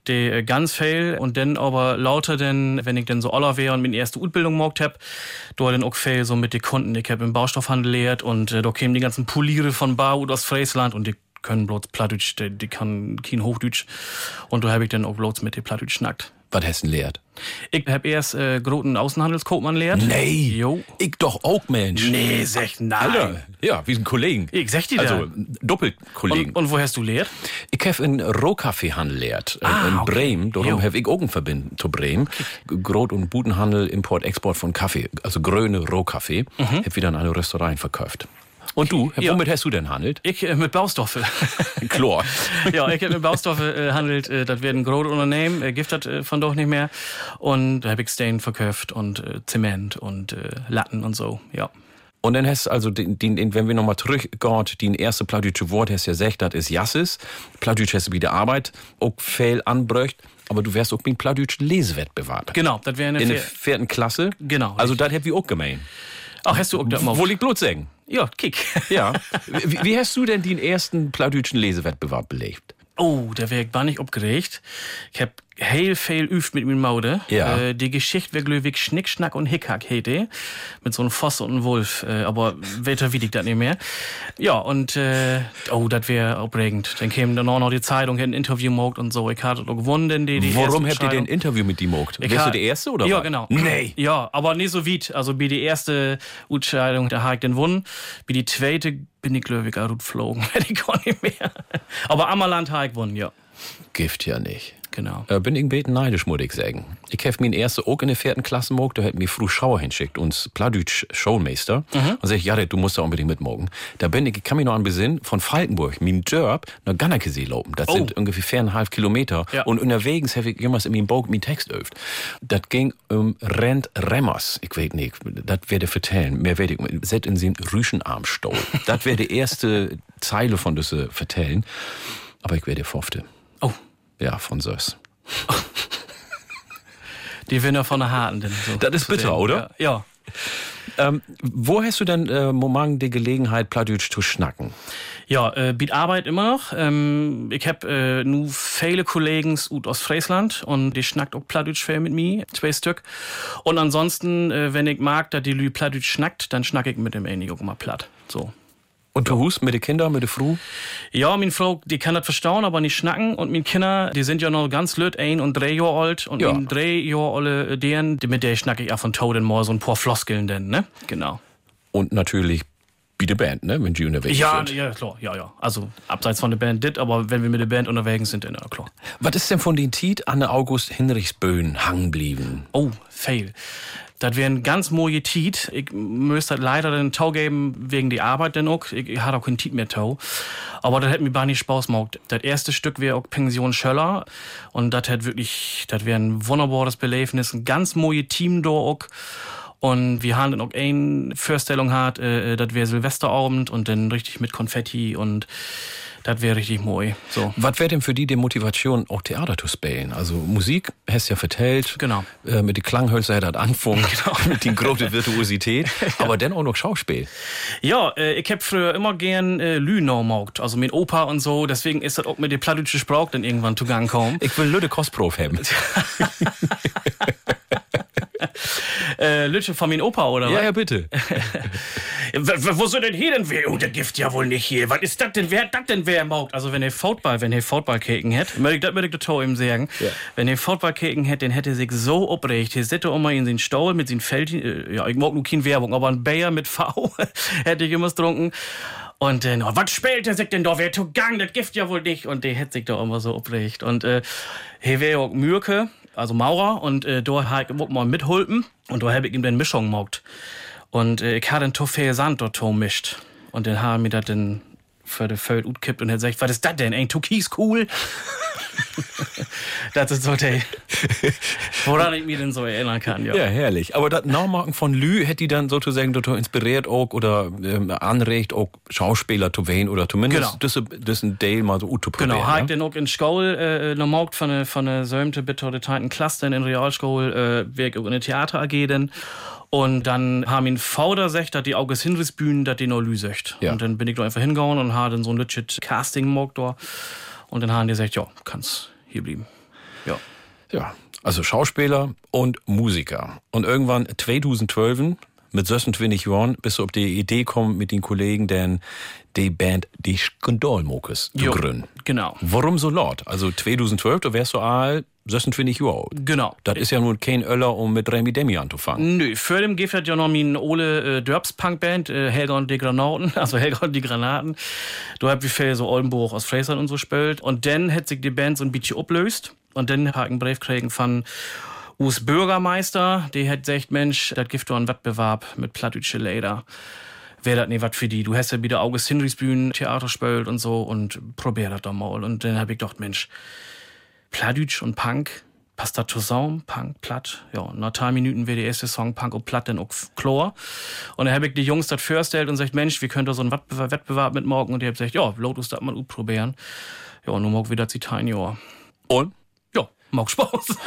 der äh, ganz viel und dann aber lauter denn, wenn ich dann so aller wäre und meine erste Ausbildung gemacht hab, da dann auch viel so mit den Kunden. Ich hab im Baustoffhandel lehrt und äh, da kämen die ganzen Poliere von Bau aus Friesland und die können bloß Plattdeutsch, die, die kann kein Hochdeutsch und da hab ich dann auch bloß mit den Plattdeutsch schnackt. Was Hessen lehrt? Ich hab erst äh, großen Außenhandelskaufmann lehrt. Nee. Jo. Ich doch auch, Mensch. Nee, sag nein. Alter, ja, wie ein Kollegen. Ich sag dir Also, da. Doppelkollegen. Und, und wo hast du lehrt? Ich habe in Rohkaffeehandel lehrt, äh, Ah, in okay. Bremen. Darum Jo. habe ich auch eine Verbindung zu Bremen. Grot- und Budenhandel, Import, Export von Kaffee, also grüne Rohkaffee. Mhm. Hab wieder an eine Restaurant verkauft. Und du, Ja. womit hast du denn handelt? Ich äh, mit Baustoffe. Chlor. ja, ich habe mit Baustoffe äh, handelt. Äh, das werden große Unternehmen, äh, gibt das äh, von doch nicht mehr. Und da habe ich Stain verkauft und äh, Zement und äh, Latten und so, ja. Und dann hast also, den, den, wenn wir nochmal zurückgehen, die erste plattdeutsche Wort hast ja gesagt, das ist Jasses. Plattdeutsch hast du wieder Arbeit, auch fehl anbröcht. Aber du wärst auch mit plattdeutschen Lesewettbewerb. Genau, das wäre eine In der vierten Klasse. Genau, Also das hätt wir auch gemein. Ach, hast du auch das Wo liegt Blut sagen? Ja, Kick. Ja. wie, wie hast du denn den ersten plattdeutschen Lesewettbewerb belegt? Oh, da wär ich war nicht aufgeregt. Ich hab heel viel üft mit mir Maude. Ja. Äh, die Geschichte wär glöwig Schnick, Schnack und Hickhack hätte. Mit so einem Voss und einem Wolf. Äh, aber weiter wie ich das nicht mehr. Ja, und, äh, oh, das wär aufregend. Dann käme dann auch noch die Zeitung, hätte ein Interview gemacht und so. Ich hatte doch gewonnen, die, die Warum habt ihr denn ein. Interview mit gemacht? Ich Wärst du der Erste oder Ja, was? genau. Nee. Ja, aber nicht so weit. Also, wie die erste Entscheidung, da habe ich den gewonnen. Wie die zweite bin ich glöwig auch geflogen. Hätte ich gar nicht mehr. Aber Ammerland habe ich gewonnen, ja. Gift ja nicht. Genau. Äh, bin ich ein bisschen neidisch, muss ich sagen. Ich hab mein erste auch in der vierten Klasse gemacht, da hat mir früh Schauer hinschickt, uns Pladütsch Showmeister. Mhm. Und sag ich, ja, du musst da unbedingt mitmorgen. Da bin ich, ich kann mich noch an besinnen, von Falkenburg, mein Dörp, nach Gannakesee laufen. Das Oh. sind ungefähr viereinhalb Kilometer. Ja. Und unterwegs habe ich jemals in meinem Bauch meinen Text öft. Das ging um Rent Remmers. Ich weiß nicht, das werde ich vertellen. Mehr werde ich, set in den Rüschenarmstau. das wäre die erste Zeile von diese vertellen. Aber ich werde fofte. Ja, von Sös. Die Winner von der Harten. Denn so Das ist bitter, sehen. oder? Ja. Ähm, wo hast du denn äh, Moment die Gelegenheit, Plattdeutsch zu schnacken? Ja, äh, biet Arbeit immer noch. Ähm, ich hab äh, nu viele Kollegen ut aus Friesland und die schnackt auch Plattdeutsch viel mit mir, zwei Stück. Und ansonsten, äh, wenn ich mag, dass die Lü Plattdeutsch schnackt, dann schnack ich mit dem ähnlich auch mal platt. So. Und du hust mit den Kindern, mit der Frau? Ja, mein Frau, die kann das verstauen, aber nicht schnacken. Und meine Kinder, die sind ja noch ganz lüt, ein und drei Jahre alt. Und Ja. drei Jahre alle deren, die- mit der schnack ich auch von Toad mal so ein paar Floskeln denn, ne? Genau. Und natürlich wie die Band, ne? Wenn die unterwegs Ja, sind. ja, klar, ja, ja. Also abseits von der Band dit, aber wenn wir mit der Band unterwegs sind, dann ja, klar. Was ist denn von den Tiet Anne August Hinrichsböen hangen blieben? Oh, fail. Das wären ganz moje Tiet. Ich müsste leider den Tau geben wegen die Arbeit denn auch. Ich, ich hatte auch kein Tiet mehr Tau. Aber das hätte mir gar nicht Spaß gemacht. Das erste Stück wäre auch Pension Schöller. Und das hätte wirklich, das wäre ein wunderbares Belebnis. Ein ganz moje Team da auch. Und wir haben dann auch eine Vorstellung hat, äh, das wäre Silvesterabend und dann richtig mit Konfetti und das wäre richtig moi. So. Was wäre denn für die die Motivation, auch Theater zu spielen? Also Musik, hast ja vertellt. Genau. Äh, mit den Klanghölzer hat das angefangen. Genau. mit den großen Virtuosität. Aber dann auch noch Schauspiel. Ja, äh, ich hab früher immer gern äh, Lünau maugt, also mit Opa und so, deswegen ist das auch mit der plattdeutsche Sprache dann irgendwann zu Gang kommen. Ich will Lüde Kostprof haben. äh, Lütsche von meinem Opa, oder ja, was? ja, bitte. Wo soll denn hier denn wer? Oh, der Gift ja wohl nicht hier. Was ist das denn? Wer hat das denn wer maugt? Also wenn ihr Football, wenn ihr Footballkeken hätt, ich das möchte ich Tor ihm sagen. Ja. Wenn ihr Footballkeken hätt, dann hätte er sich so oprecht. Hier er immer in den Stall mit den Feld, äh, ja, ich mag nur keine Werbung, aber ein Bayer mit V hätte ich immer getrunken. Und dann, oh, was spielt der sich denn da? Wer zu Gang? Das Gift ja wohl nicht. Und der hätte sich da immer so oprecht. Und äh, hier wäre auch Mürke, also Maurer, und äh, da hat ich mal mitholpen. Und da habe ich ihm dann Mischung gemacht. Und äh, ich hatte einen Toffee Sand dort mischt. Und dann haben wir das dann für de Feld utkippt und er sagt, was ist das denn? Ein Türkis cool? das ist so der, woran ich mich denn so erinnern kann, ja. Ja, herrlich. Aber das Nachmachen von Lü hätte die dann sozusagen dazu inspiriert auch oder ähm, anregt auch Schauspieler zu wählen oder zumindest Genau. das, ein Dale mal so gut zu Genau, probieren, ja? ik den ook in skole øh, når mogt von der von der sømte bitte der Titan Klasse in Realskole äh, auch in der Theater AG denn und dann haben ihn Fauder sagt, dass die August Hinrichs Bühnen, dass die noch Lü sagt. Ja. Und dann bin ich da einfach hingehauen und habe dann so ein legit Casting mogt da. Und dann haben die gesagt, ja, kannst hier bleiben. Ja. Ja, also Schauspieler und Musiker. Und irgendwann 2012 mit 26 Jahren bist du auf die Idee gekommen mit den Kollegen, denn die Band Die Skandalmokes zu gründen. Genau. Warum so laut? Also 2012, da wärst du all 26 Jahre alt. Genau. Das ist ja nun kein Öller, um mit Remy Demi anzufangen. Nö, für dem gibt es ja noch min Ole äh, Dörbs Punkband, äh, Helga und die Granaten, also Helga und die Granaten. Du habt wie viel so Oldenburg aus Frasern und so spielt. Und dann hat sich die Band so ein bisschen ablöst. Und dann ich einen Brief kriegen von US Bürgermeister, die hat gesagt, Mensch, das gibt doch einen Wettbewerb mit plattdeutsche Leder. Wäre das nicht was für die? Du hast ja wieder August Hinrichs Bühnen, Theater spielt und so und probier das doch mal. Und dann hab ich gedacht, Mensch, Plattdeutsch und Punk, passt das zusammen? Punk, Platt. Ja, nach drei Minuten wäre der erste Song Punk und Platt dann auch Chlor. Und dann habe ich die Jungs das vorgestellt und sagt, Mensch, wir können da so einen Wettbewerb, Wettbewerb mitmachen. Und die haben gesagt, ja, Lotus das mal probieren. Ja, und nun mag wieder Zitain, ja. Und? Ja, mag Spaß.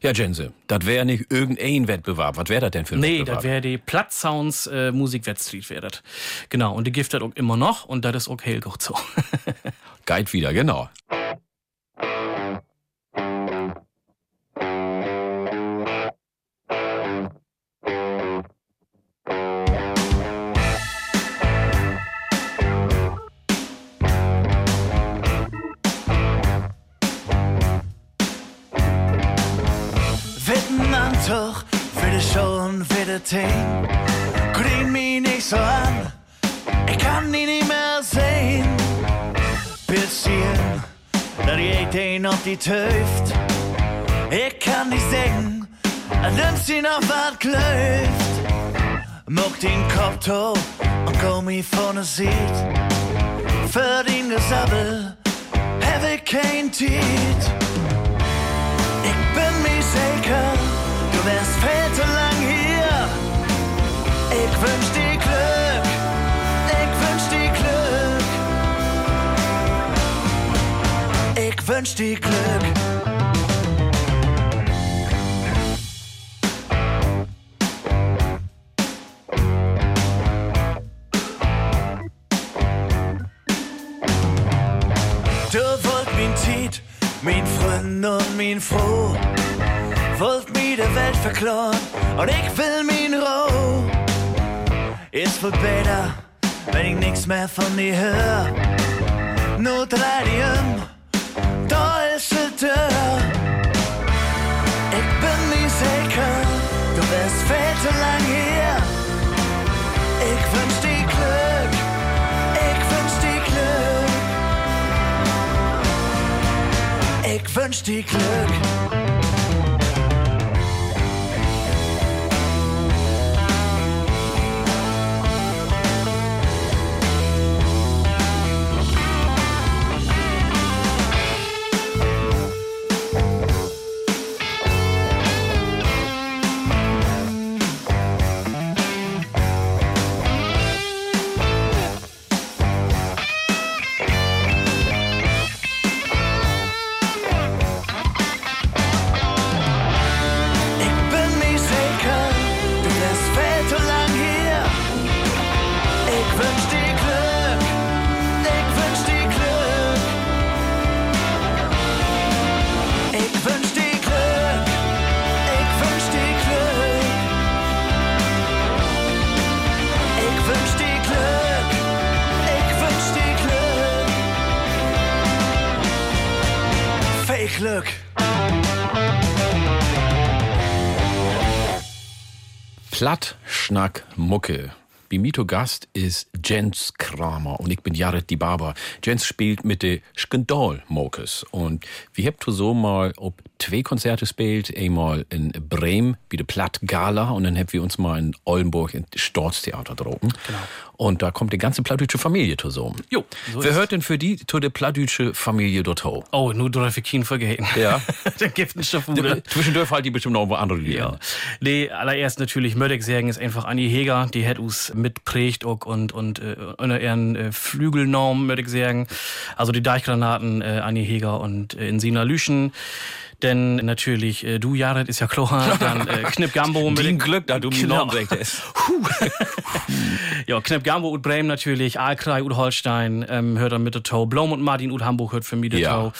Ja, Jense, das wäre nicht irgendein Wettbewerb. Was wäre das denn für ein nee, Wettbewerb? das wäre die Platt Sounds äh, Musikwettstreet wäre das. Genau, und die gibt das auch immer noch und das ist auch hell gut so. Guide wieder, genau. Witten Antuch für de schon für de Ting. Grün mich nicht so an, ich kann die nicht mehr sehen. Bisschen, da geht den auf die Töft. Ich kann nicht singen, nimmst ihn auf was klöft. Muck den Kopf hoch und komm mich vorne sieht. Für den Gesabbel, habe ich kein Tiet. Ich bin mir sicher, du wärst viel lang hier. Ich wünsch dir Glück, ich wünsch dir Glück. Ich wünsch dir Glück. Du wollt min Tiet, min Freund und min Froh. Wollt mir die Welt verklauen und ich will min Ruhe. Ist wohl besser, wenn ich nix mehr von dir hör. Nur drei die um, da ist die Tür. Ich bin mir sicher, du wärst viel zu lang hier. Ich wünsch dir Glück, ich wünsch dir Glück. Ich wünsch dir Glück. Schnack, Mucke. Bimito Gast ist Jens Kramer und ich bin Jared die Barber. Jens spielt mit de Skandal Mokes und wir habt so mal ob zwei Konzerte spielt, einmal in Bremen wie de Platt Gala und dann habt wir uns mal in Oldenburg in Storz Theater drogen. Genau. Und da kommt die ganze plattdeutsche Familie zusammen. Jo, so Wer hört denn für die zu der plattdeutsche Familie dort ho? Oh, nur darf ich keinen vergeten. Ja. Der gibt einen Schafude. Zwischendurch halt die bestimmt noch andere Lieder. Ja. Nee, allererst natürlich Mördek sagen ist einfach Annie Heger, die hat uns mitprägt auch und, und äh, unter ihren äh, Flügelnorm, Mördek sagen. Also die Deichgranaten, äh, Annie Heger und äh, in Sina Lüschen. Denn natürlich, äh, du, Jared, ist ja klar, dann äh, Knipp Gambo mit Den Glück, da du mir Genau. Sagtest. Ja, Knipp Gambo und Bremen natürlich, Aalkrei und Holstein ähm, hört er mit der Tau. Blom und Martin und Hamburg hört für mich der Ja. Tau.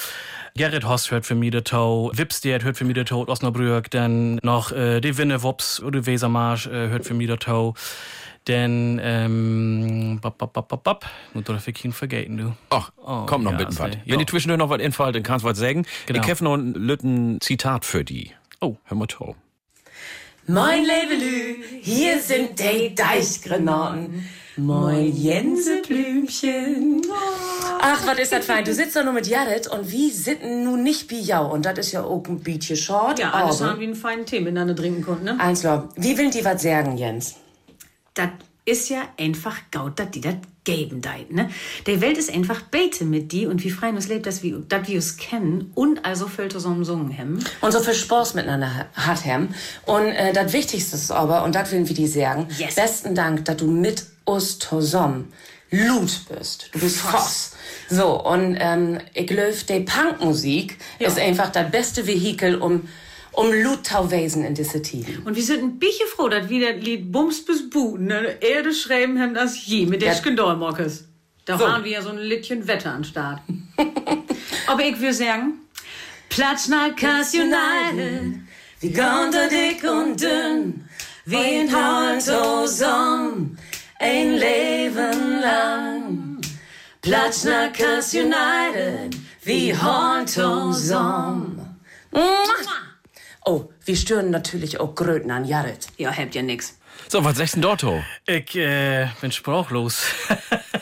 Gerrit Hoss hört für mich der Tau. Wipstedt hört für mich der Tau. Osnabrück. Dann noch äh, die Winne Wops oder Wesermarsch äh, hört für mich der Tau. Denn, ähm, bap, bap, bap, bap, bap. Nur darf ich ihn vergessen, du. Ach, Oh, komm noch ja, mit ist was. ne- Wenn ja. die zwischendurch noch was infällt, dann kannst du was sagen. Genau. Ich habe noch ein lütten Zitat für die. Oh. Hör mal to. Moin Levelü, hier sind die Deichgranaten. Moin Jenseblümchen. Ach, was ist das fein. Du sitzt doch nur mit Jared und wir sitten nun nicht wie Jau. Und das ist ja ein bisschen short. Ja, alles haben wie einen feinen Tee miteinander trinken konnten, ne? Eins. Wie will die was sagen, Jens? Das ist ja einfach gaut, dass die das geben deit, ne? Die Welt ist einfach bete mit die und wie frei uns lebt, dass wir, dass wir uns kennen und also fällt zusammen sungen hem. Und so viel Spaß miteinander hat haben. Und äh, das Wichtigste ist aber, und das will wir dir sagen, Yes. besten Dank, dass du mit uns zusammen Lut bist. Du bist Voss. So, und ähm, ich glaube, die Punkmusik Ja. ist einfach das beste Vehikel, um, um Lut zu wesen in diese Tiden. Und wir sind ein bisschen froh, dass wir das Lied Bums bis Buten, ne? Erde schreiben haben das je mit der Ja. Skandalmockes. Da So. waren wir ja so ein Liedchen Wetter an Start. Aber ich will sagen, Platz nach United. Wie unter dick und dünn, wie ein Halt zusammen, ein Leben lang. Platz nach United, wie Halt zusammen. Oh, wir stören natürlich auch Gröten an Jared. Ja, habt ja nix. So, was sagst du denn dort? Ich äh, bin sprachlos.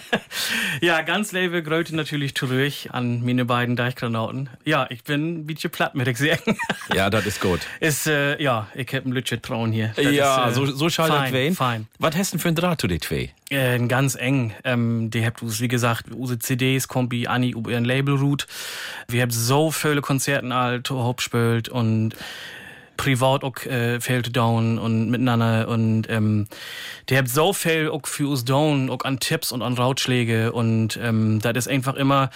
ja, ganz lebe Gröte natürlich zurück an meine beiden Deichgranaten. Ja, ich bin ein bisschen platt, mit ich sagen. Ja, das ist gut. ist, äh, ja, ich hab ein Lütche Trauen hier. Das ja, ist, äh, so, so schaltet fein, wen. Fein. Was hast du denn für ein Draht zu den zwei? Äh, ganz eng. Ähm, die habt us, wie gesagt, use CDs, Kombi, Anni, über ihren Label Root. Wir haben so viele Konzerten alt, Hauptspielt und privat auch äh, fehlt down und miteinander und ähm, die habt so viel auch für uns down, auch an Tipps und an Ratschläge und ähm, das ist einfach immer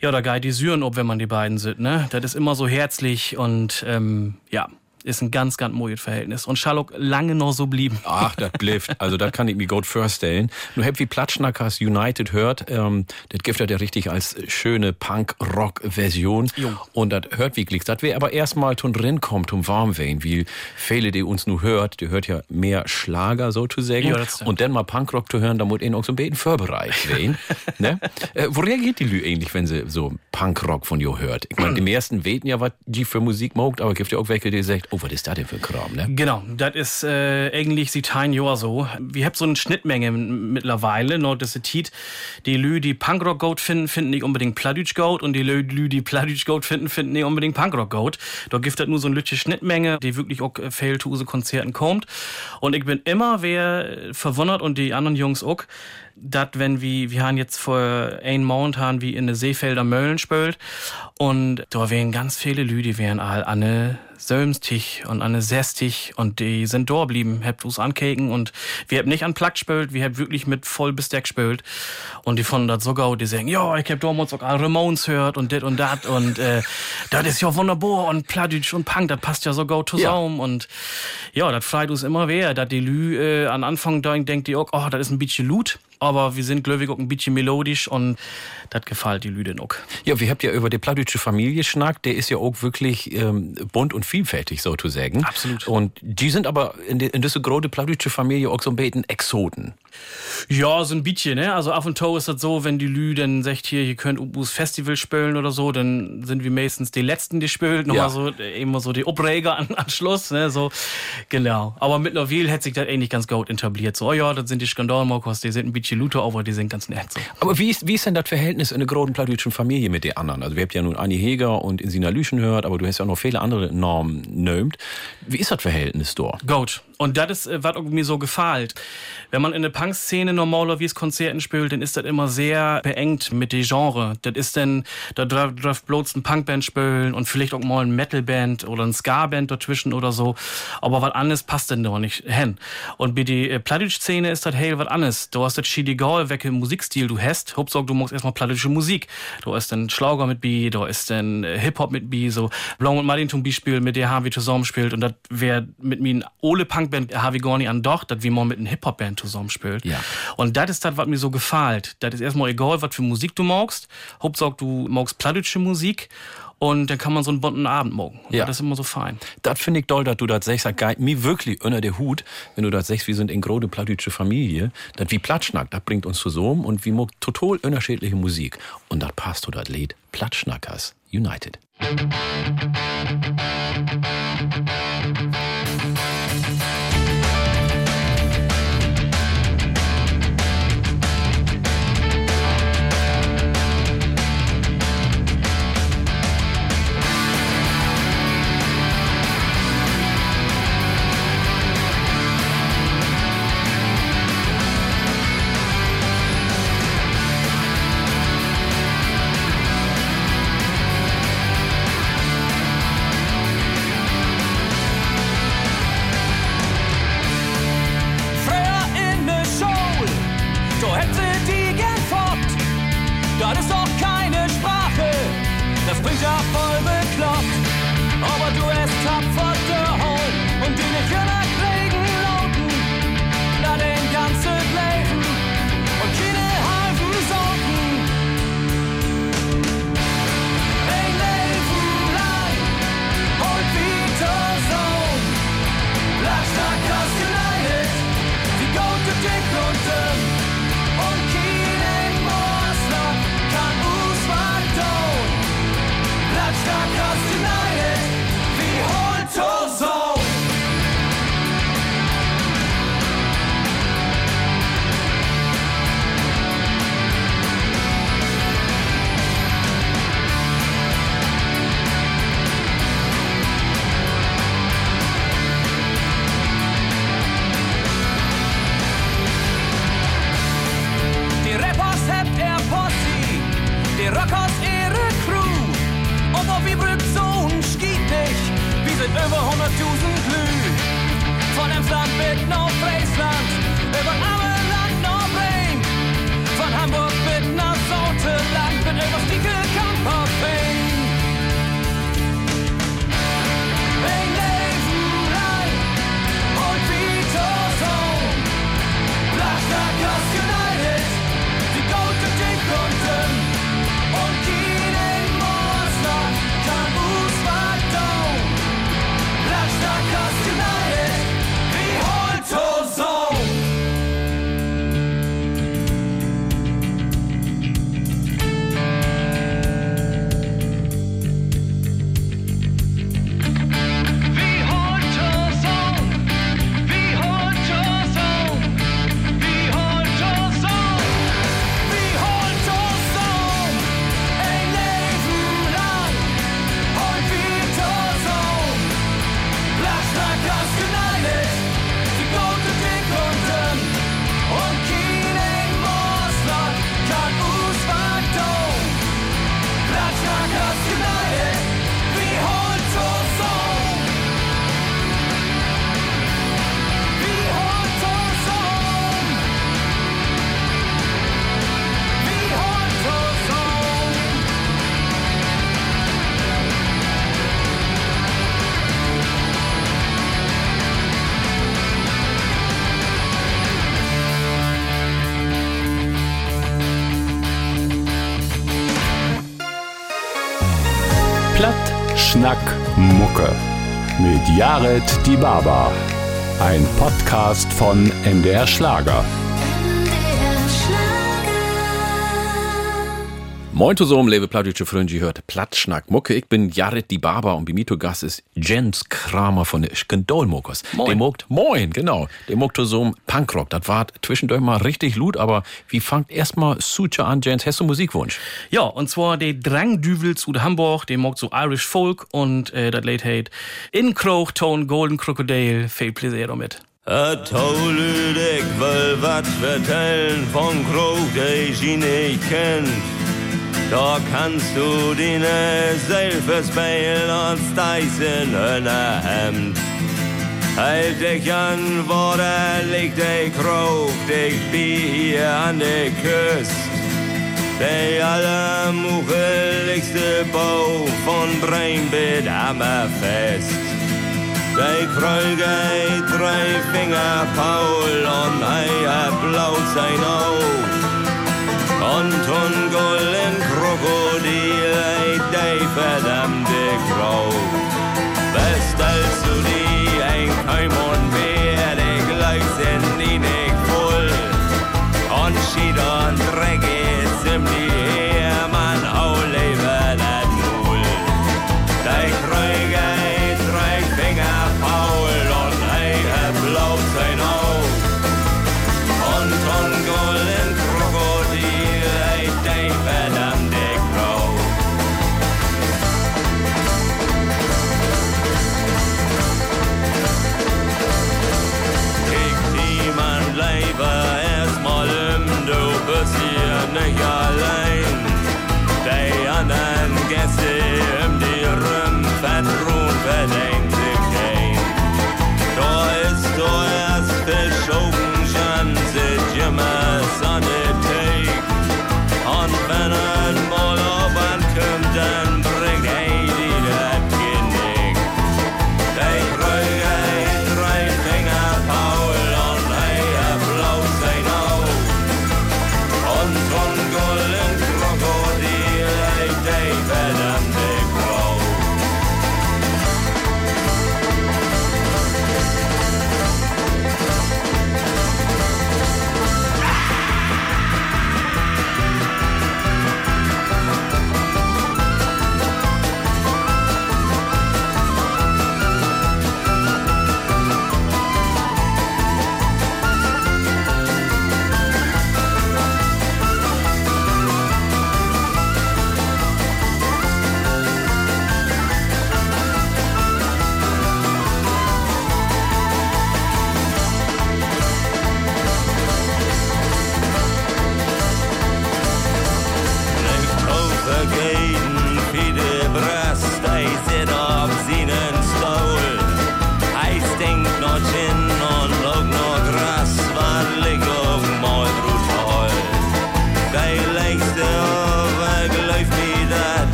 ja, da geht die Syren ob, wenn man die beiden sind, ne? Das ist immer so herzlich und ähm, ja, ist ein ganz, ganz moiges Verhältnis. Und Schallock lange noch so blieben. Ach, das blifft. Also, das kann ich mir gut vorstellen. Nur habt wie Platschnackers United hört, ähm, das gibt das ja richtig als schöne Punk-Rock-Version. Und das hört wirklich. Das wäre aber erstmal zum drin kommt, zum warm werden, weil viele, die uns nur hört, die hört ja mehr Schlager sozusagen. Ja, das stimmt. und dann mal Punkrock zu hören, da muss ihnen auch so ein bisschen vorbereitet werden. ne? äh, wo reagiert die Lü eigentlich, wenn sie so Punkrock von ihr hört? Ich meine, die meisten weten ja, was die für Musik mogt, aber gibt ja auch welche, die sagt, oh, was ist das denn für ein Kram, ne? Genau, das ist äh, eigentlich seit ein Jahr so. Wir haben so eine Schnittmenge mittlerweile. Nur das ist Tiet, die Lü, die Punkrock Goat finden, finden nicht unbedingt Pladütsch Goat und die Lü, die Pladütsch Goat finden, finden nicht unbedingt Punkrock Goat. Da gibt es nur so eine lütsche Schnittmenge, die wirklich auch äh, fail zu unseren Konzerten kommt. Und ich bin immer wer äh, verwundert und die anderen Jungs auch, dass wenn wir, wir haben jetzt vor ein Monat haben wir in der Seefelder Mölln spült und da wären ganz viele Lü, die wären all Anne Sölmstich und Anne Sestig und die sind da blieben, habt uns ankeken und wir habt nicht an Plug spült, wir habt wirklich mit voll Besteck spült und die von dat sogar, die sagen, ja, ich hab damals auch Ramones hört und dit und dat und äh, das ist ja wunderbar und Pladütsch und Punk, das passt ja sogar zusammen und ja, das freut uns immer wer, dass die Lü äh, an Anfang denkt die auch, oh, das ist ein bisschen Loot, aber wir sind gläubig auch ein bisschen melodisch und das gefällt die Lüde noch. Ja, wir habt ja über die plattdeutsche Familie schnackt, der ist ja auch wirklich ähm, bunt und vielfältig sozusagen. Absolut. Und die sind aber in, die, in diese große plattdeutsche Familie auch so ein bisschen Exoten. Ja, so ein bisschen, ne? Also auf und to ist das so, wenn die Lü dann sagt, hier, ihr könnt Ubus Festival spielen oder so, dann sind wir meistens die Letzten, die spielen. Nochmal Ja. so, äh, immer so die Obräger an, an Schluss, ne? So, genau. Aber mittlerweile hat sich das eigentlich ganz gut etabliert. So, oh ja, das sind die Skandalmokos, die sind ein bisschen die Lute over, die sind ganz nett. So. Aber wie ist, wie ist denn das Verhältnis in der großen plattdeutschen Familie mit den anderen? Also wir habt ja nun Anni Heger und Insina Lüschen gehört, aber du hast ja auch noch viele andere Normen nömt. Wie ist das Verhältnis dort? Gut. Und das ist, äh, was mir so gefällt. Wenn man in der Punk-Szene normalerweise Konzerten spielt, dann ist das immer sehr beengt mit dem Genre. Das ist dann, da darf bloß ein Punkband spielen und vielleicht auch mal ein Metalband oder ein Ska-Band dazwischen oder so. Aber was anderes passt denn da nicht hin. Und bei der äh, Plattdeutsch-Szene ist das hey, was anderes. Du hast das schied egal, welche Musikstil du hast. Hauptsache, du machst erstmal plattdeutsche Musik. Du hast dann Schlager mit B, du hast dann äh, Hip-Hop mit B, so Blanc und Martin zum Beispiel, mit der Harvey zusammen spielt. Und das wäre mit mir ein Ole Punkband Harvey Gorni an doch, das wie man mit einem Hip-Hop-Band zusammen spielt. Ja. Und das ist das, was mir so gefällt. Das ist erstmal egal, was für Musik du magst. Hauptsache, du magst plattdeutsche Musik. Und dann kann man so einen bunten Abend morgen. Ja. Das ist immer so fein. Das finde ich toll, dass du das sagst. Das geht mir wirklich unter der Hut, wenn du das sagst, wir sind in grode plattdeutsche Familie. Das wie Platschnack, das bringt uns zusammen und wir mag total unterschiedliche Musik. Und das passt zu das Lied Platschnackers United. Früher Jared Die Baba. Ein Podcast von MDR Schlager. Moin zusammen, liebe plattdeutsche Freunde, hört Plattschnack Mucke. Ich bin Jared die Barber und bei mir zu Gast ist Jens Kramer von der Skandalmuckers. Moin. Der mogt, moin, genau. Der mogt zusammen Punkrock. Das war zwischendurch mal richtig gut, aber wie fangt erstmal Sucha an, Jens? Hast du Musikwunsch? Ja, und zwar der Drangdüvel zu Hamburg, der mag so Irish Folk und äh, das Lied heißt In Kroch, Tone, Golden Crocodile. Viel Pläsier damit. A tolle ich will wat vertellen von Krog, der ich ihn nicht kennt. Da kannst du deine selber speilen als Dyson Hemd. Halt dich an, wo da liegt der Krog, dich bi hier an der Küste. Der allermucheligste Bau von Breinbit Hammerfest. Der Kreuge drei Finger Paul und er blaut sein Auge. Und un golden Krokodil, ey, der verdammte Grau.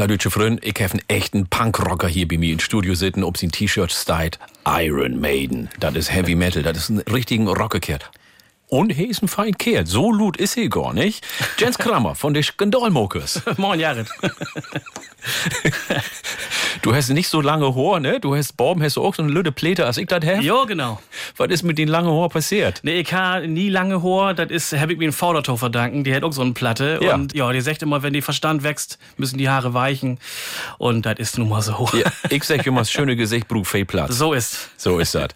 Pladütsche Freund, ich habe einen echten Punkrocker hier bei mir im Studio sitzen, ob sie ein T-Shirt steht. Iron Maiden. Das ist Heavy Metal, das ist ein richtigen Rockerkerl. Und er ist ein fein Kerl. So lut ist er gar nicht. Jens Kramer von den Skandalmokers. Moin, Jared. Du hast nicht so lange Haar, ne? Du hast, Borben hast du auch so eine lüde Pläte, als ich das habe? Ja, genau. Was ist mit den langen Haar passiert? Nee, ich habe nie lange Haar, das ist, habe ich mir einen Vordertor verdanken, die hat auch so eine Platte. Ja. Und ja, die sagt immer, wenn die Verstand wächst, müssen die Haare weichen. Und das ist nun mal so. Ja, ich sag immer, das schöne Gesicht braucht viel Platz. So ist. So ist das.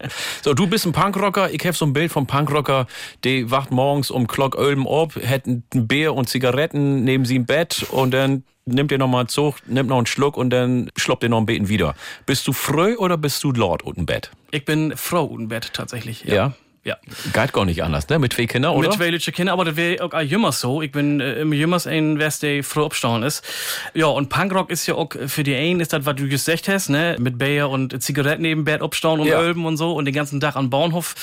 So, du bist ein Punkrocker. Ich habe so ein Bild vom Punkrocker, der wacht morgens um Glock Ölm ab, hat ein Bier und Zigaretten neben sie im Bett und dann nimmt er nochmal einen Zug, nimmt noch einen Schluck und dann schloppt er noch ein Beten wieder. Bist du früh oder bist du Lord unten Bett? Ich bin Frau im Bett tatsächlich. Ja. Ja. Geht gar nicht anders, ne? Mit zwei Kindern, oder? Mit zwei Lütsche Kinder, aber das wäre auch jümmers so. Ich bin äh, immer jümmers ein, wer der früh abstauen ist. Ja, und Punkrock ist ja auch für die einen, ist das, was du gesagt hast, ne? Mit Bayer und Zigaretten neben Bett abstauen und Ja. Ölben und so und den ganzen Tag am Bahnhof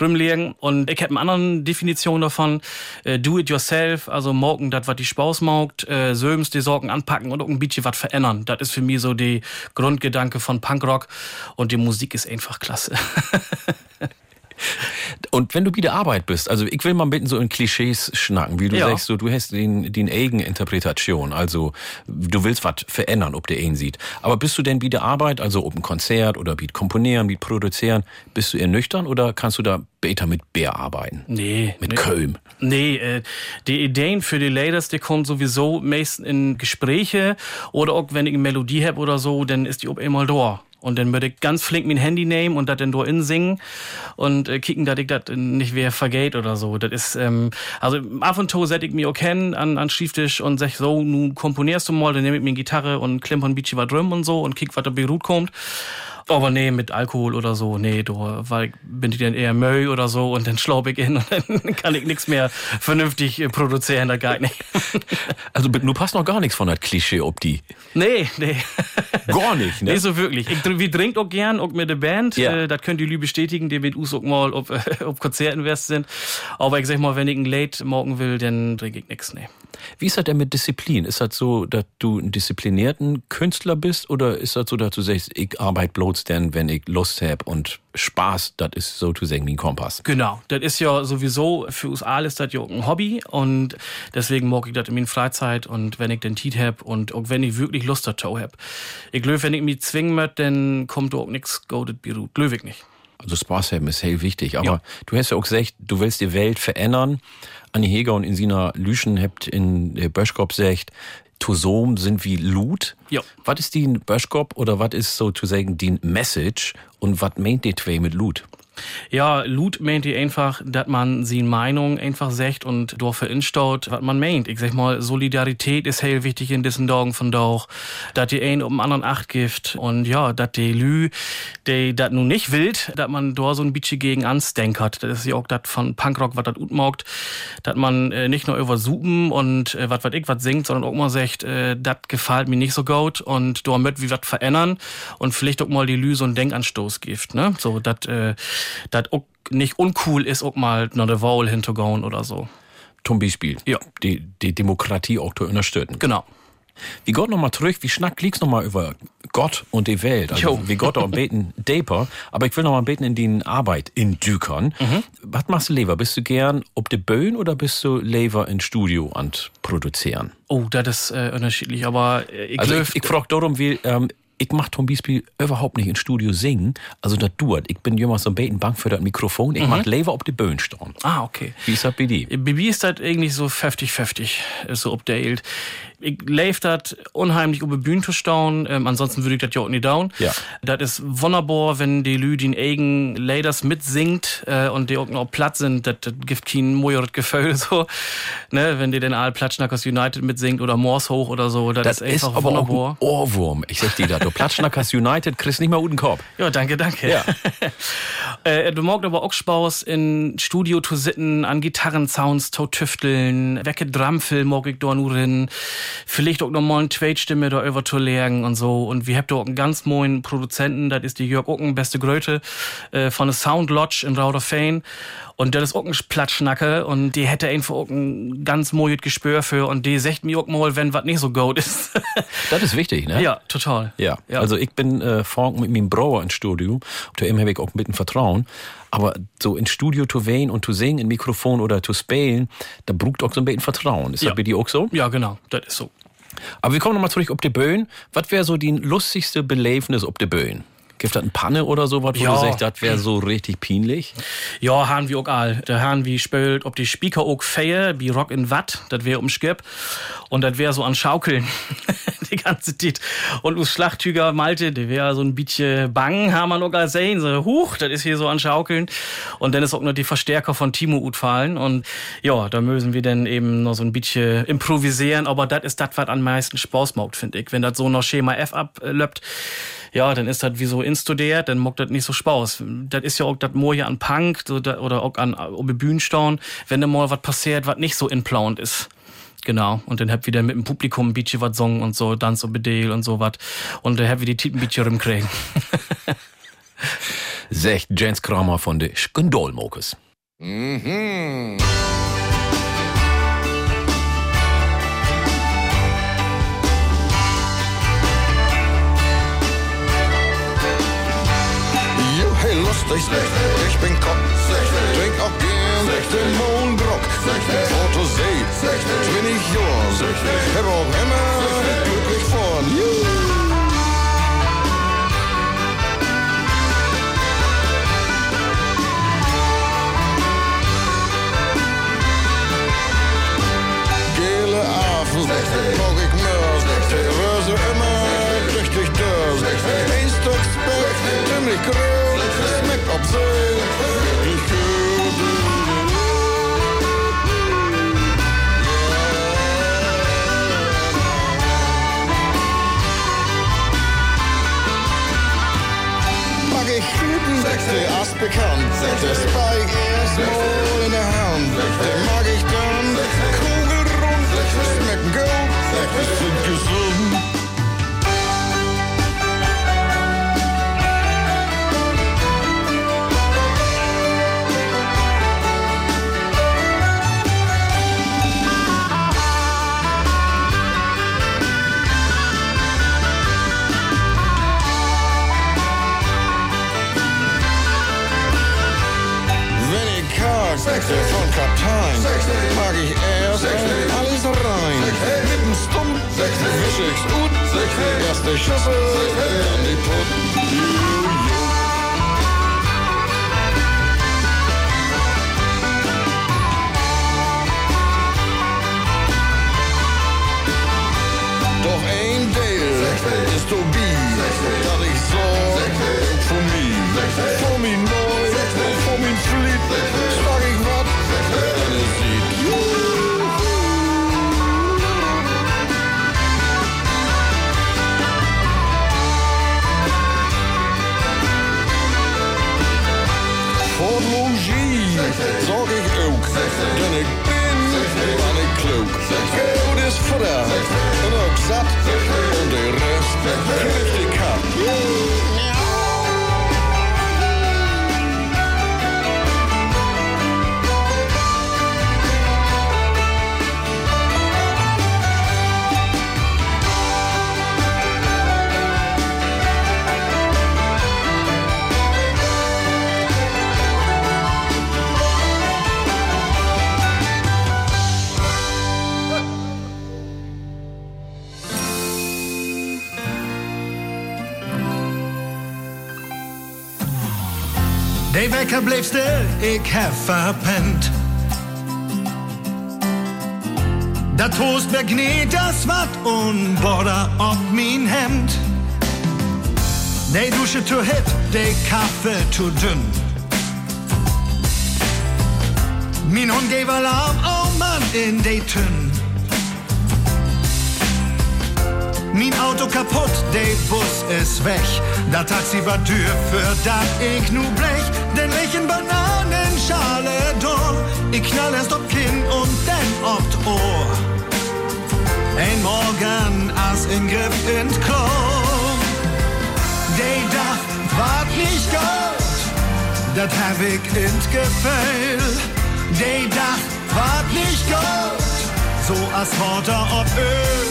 rumliegen. Und ich habe eine andere Definition davon. Äh, do it yourself, also morgen das, was die Spaß maugt, äh, söms die Sorgen anpacken und auch ein bisschen was verändern. Das ist für mich so die Grundgedanke von Punkrock. Und die Musik ist einfach klasse. Und wenn du wieder Arbeit bist, also ich will mal ein bisschen so in Klischees schnacken, wie du Ja. sagst, so, du hast den, den Eigeninterpretation, also du willst was verändern, ob der ihn sieht. Aber bist du denn wieder Arbeit, also ob ein Konzert oder wie komponieren, wie produzieren, bist du eher nüchtern oder kannst du da später mit Bär arbeiten? Nee. Mit nee. Köln. Nee, äh, die Ideen für die Ladies, die kommen sowieso meistens in Gespräche oder auch wenn ich eine Melodie hab oder so, dann ist die ob einmal da. Und dann würde ich ganz flink mein Handy nehmen und das dann da in singen und äh, kicken, dass ich das nicht wer vergeht oder so. Das ist, ähm, also ab und zu setz ich mir auch hin an, an Schrifttisch und sag so, nun komponierst du mal, dann nehme ich mir Gitarre und klimper ein bisschen was drum und so und kick, was da Beirut kommt. Aber nee, mit Alkohol oder so, nee, du, weil bin ich dann eher Möll oder so und dann schlaub ich in und dann kann ich nichts mehr vernünftig äh, produzieren, das geht nicht. Also du passt noch gar nichts von das Klischee ob die. Nee, nee. Gar nicht, ne? Nee, so wirklich. Ich, wir trinkt auch gern, auch mit der Band. Ja. Äh, das könnt ihr Lü bestätigen, die mit uns auch mal ob, ob Konzerten west sind. Aber ich sag mal, wenn ich ein Late morgen will, dann trinke ich nix, nee. Wie ist das denn mit Disziplin? Ist das so, dass du ein disziplinierten Künstler bist oder ist das so, dass du sagst, ich arbeite bloß denn, wenn ich Lust hab und Spaß, das ist so zu sagen wie ein Kompass? Genau, das ist ja sowieso für uns alle ist das ja ein Hobby und deswegen mag ich das in meiner Freizeit und wenn ich den Tiet hab und auch wenn ich wirklich Lust dazu hab. Ich glaube, wenn ich mich zwingen möchte, dann kommt auch nix godet Beirut. Glaube ich nicht. Also Spaß haben ist sehr wichtig. Aber du hast ja auch gesagt, du willst die Welt verändern. Annie Heger und Insina Lüschen habt in der Böschkop gesagt, Tosom sind wie Lut. Ja. Was ist die Böschkop oder was ist so zu sagen die Message und was meint die zwei mit Lut? Ja, Lut meint die einfach, dass man sie Meinung einfach sagt und dort verinstaut, was man meint. Ich sag mal, Solidarität ist heel wichtig in diesen Tagen von Dauch, dass die einen um den anderen Acht gibt und ja, dass die Lü, die das nun nicht will, dass man da so ein bisschen gegen anstenkert. Das ist ja auch das von Punkrock, was das utmaugt, dass man äh, nicht nur über Supen und äh, was was ich was singt, sondern auch mal sagt, äh, das gefällt mir nicht so gut und da möcht wie was verändern und vielleicht auch mal die Lü so einen Denkanstoß gibt, ne? So, dass äh, das nicht uncool ist, auch mal noch eine Wahl hinzugehen oder so. Zum Beispiel. Ja. Die, die Demokratie auch zu unterstützen. Genau. Wie Gott nochmal zurück, wie schnack liegst nochmal über Gott und die Welt. Also Jo. wie Gott auch beten Deper. Aber ich will nochmal beten in die Arbeit in Dükern. Mhm. Was machst du lieber? Bist du gern ob de Böen oder bist du lieber in Studio und produzieren? Oh, das ist äh, unterschiedlich, aber äh, ich also ich, ich frag darum, wie, ähm, ich mach zum Beispiel überhaupt nicht in Studio singen. Also das duert. Ich bin jemand so ein beten Bank für das Mikrofon. Ich Mhm. mach ob de Böen stehen. Ah, okay. Wie ist das bei dir? Ist das irgendwie so 50-50, ist so updated. Ich leif das unheimlich über Bühnen zu stauen, ähm, ansonsten würde ich das ja auch nicht down. Ja. Das ist wunderbar, wenn die Lü den eigen Laders mitsingt äh, und die auch noch platt sind, das, gibt kein mojoret Gefühl so. Ne, wenn die den all Platschnackers United mitsingt oder Morse hoch oder so, das, Das ist ist aber auch wunderbar. ein Ohrwurm. Ich sag dir das. Du Platschnackers United kriegst nicht mal guten Korb. Ja, danke, danke. Ja. Äh, du magst aber auch Spaß in Studio zu sitzen, an Gitarrensounds zu tüfteln, wecke Drumfilm mag ich da nur drin, vielleicht auch noch mal eine Tweetstimme da über zu lernen und so. Und wir habt da auch einen ganz neuen Produzenten, das ist die Jörg Ocken, beste Gröte, äh, von der Sound Lodge in Rauderfein. Und der ist auch ein Platschnacke und die hätte einfach auch ein ganz mojet Gespür für und die sagt mir auch mal, wenn was nicht so gut ist. Das ist wichtig, ne? Ja, total. Ja, Ja. also ich bin äh, vorhin mit meinem Brauer ins Studio, zu ihm habe ich auch ein bisschen Vertrauen, aber so ins Studio zu wählen und zu singen, in Mikrofon oder zu spielen, da braucht auch so ein bisschen Vertrauen. Ist Ja. das bei dir auch so? Ja, genau, das ist so. Aber wir kommen nochmal zurück auf die Böen. Was wäre so die lustigste Belevenis auf die Böen? Gibt das eine Panne oder so, was wo Ja. du sagst, das wäre so richtig peinlich? Ja, haben wir auch all. Der haben wie spielt, ob die Speaker auch feier, wie Rock in Watt, das wäre um Skip. Und das wäre so an Schaukeln. die ganze Zeit. Und us Schlachttüger Malte, der wäre so ein bisschen bang, haben wir noch gar sehen. So, huch, das ist hier so an Schaukeln. Und dann ist auch noch die Verstärker von Timo utfallen. Und ja, da müssen wir dann eben noch so ein bisschen improvisieren. Aber das ist das, was am meisten Spaß macht, finde ich. Wenn das so noch Schema F ablöppt, ja, dann ist das wie so instudiert, dann macht das nicht so Spaß. Das ist ja auch das Moje an Punk oder auch an ob Bühnenstauen, wenn da mal was passiert, was nicht so inplant ist. Genau. Und dann habt wieder mit dem Publikum ein bisschen was singen und so, Dance und Bedeel und so was. Und dann habt wir die Titen ein bisschen rumkriegen. Sagt Jens Kramer von der Skandolmokes. Mhm. 60, ich bin Kopf, trink auch gern den Mohnbrock, Fotosee, bin ich Jura, hab auch immer der Ast bekannt, der Spike erstmal in der Hand. Den mag ich dann kugelrund, schmecken gut, sind gesund. Mag ich erst alles rein. Mit dem Stumpf wisch ich's gut, erst die Schüssel, dann die Putt. Denn ik ben wat ik klok. Geld is verder en ook zat, en de rest krijgt ik kat. De wekker bleef stil, ik heb verpennt. Dat Toast begneed das wat und Border op mijn Hemd. De Dusche zu hit, de Kaffee zu dünn. Min Hund gave Alarm, oh Mann, in de Tünn. Mein Auto kaputt, der Bus ist weg. Der Taxi war tür für dat ich nu blech. Den lechen Bananenschale door. Ich knall erst ob Kinn und dann ob Ohr. Ein Morgen als Ingriff in Klo. Der dacht, wart nicht gut. Dat hab ich in Gefühl. Der dacht, wart nicht gut. So als Water ob Öl.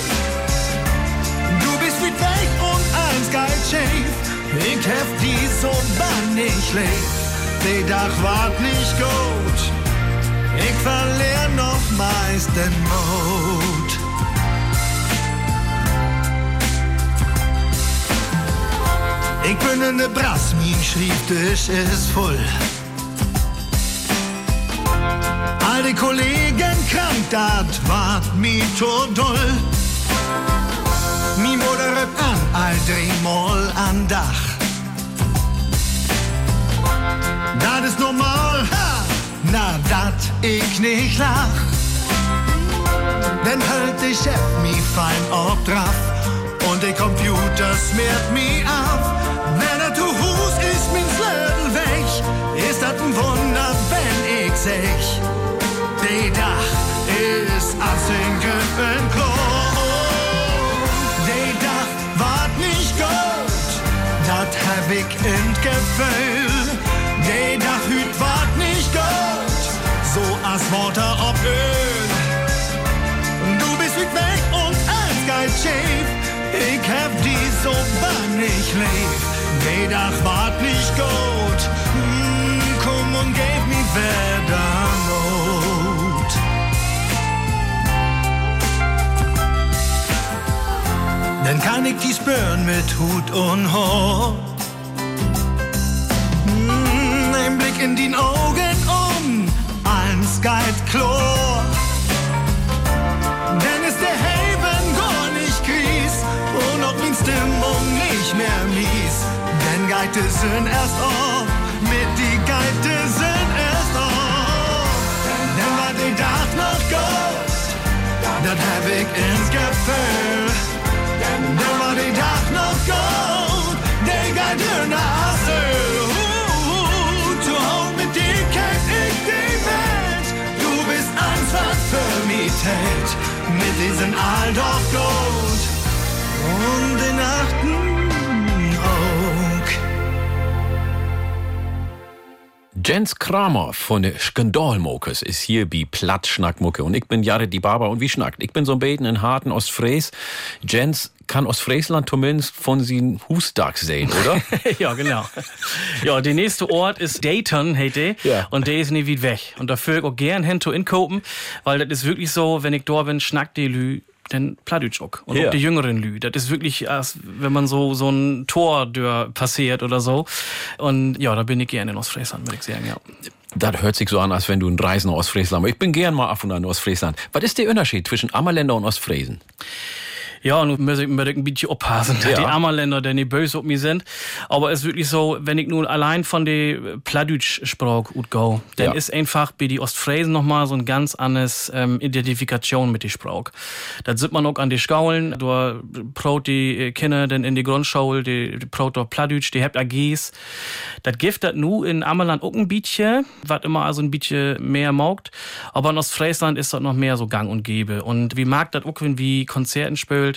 Du bist wie weg und eins geil schief. Ich hef die so bannig leef. Die Dach wart nicht gut. Ich verlier noch meist den Mut. Ich bin in de Brass, mein Schriebtisch ist voll. All die Kollegen krank, dat wart mi to doll. Mi rück an, all dreimal an Dach. Dat ist normal, ha, na dat ich nicht lach. Denn hält die Chef mi fein ob drauf und der Computer smiert mi ab. Wenn er zu Hus ist, min Slödel weg, ist dat ein Wunder, wenn ich sech. Die Dach ist als in Klo. Die Dach wart nicht gut, dat hab ich in Die Dach hüt wart nicht gut, so als Water ob Öl. Du bist wie weg und alles geil schief. Ich hab die so bannig lieb. Die Dach wart nicht gut. Hm, komm und gib mir wieder Not. Dann kann ich die spüren mit Hut und Haar. In die Augen um, eins geht klar. Denn ist der Haven gar nicht gries und auch min Stimmung nicht mehr mies. Denn Geite sind erst auf, mit die Geite sind erst auf. Denn war die Dach noch gut, das hab ich ins Gefühl. Denn war die Dach noch gut, der Geite nach Öl. Held. Mit diesen all doch gut. Und den achten Jens Kramer von der Skandalmokes ist hier bei Plattschnackmucke und ich bin Jare die Barber und wie schnackt. Ich bin so ein Beten in Harten Ostfries. Jens kann Ostfriesland zumindest von sin Hustag sehen, oder? ja, genau. Ja, der nächste Ort ist Dayton, hey der. Ja. Und der ist nie weit weg. Und da fühl ich auch gern hin zu inkopen, weil das ist wirklich so, wenn ich da bin, schnackt die Lü den Pladütsch auch. Und Ja. auch die jüngeren Lü. Das ist wirklich, als wenn man so, so ein Tor passiert oder so. Und ja, da bin ich gerne in Ostfriesland, würde ich sagen, ja. Das hört sich so an, als wenn du ein Reisender aus Friesland bist. Ich bin gern mal ab und an in Ostfriesland. Was ist der Unterschied zwischen Ammerländer und Ostfriesen? Ja, nun muss ich, ich ein bisschen aufpassen, Ja. die Ammerländer, die nicht böse auf mich sind. Aber es ist wirklich so, wenn ich nun allein von der Pladütsch-Sprache gut go, dann Ja. ist einfach bei die Ostfriesen nochmal so ein ganz anderes ähm, Identifikation mit die Sprache. Das sieht man auch an die Schaulen, da brot die äh, Kinder dann in die Grundschule, die, die brot doch Pladütsch, die habt AGs. Das gibt das nu in Ammerland auch ein bisschen, was immer also ein bisschen mehr maugt. Aber in Ostfriesland ist das noch mehr so gang und gäbe. Und wie mag das auch, wenn wie Konzerten spielt,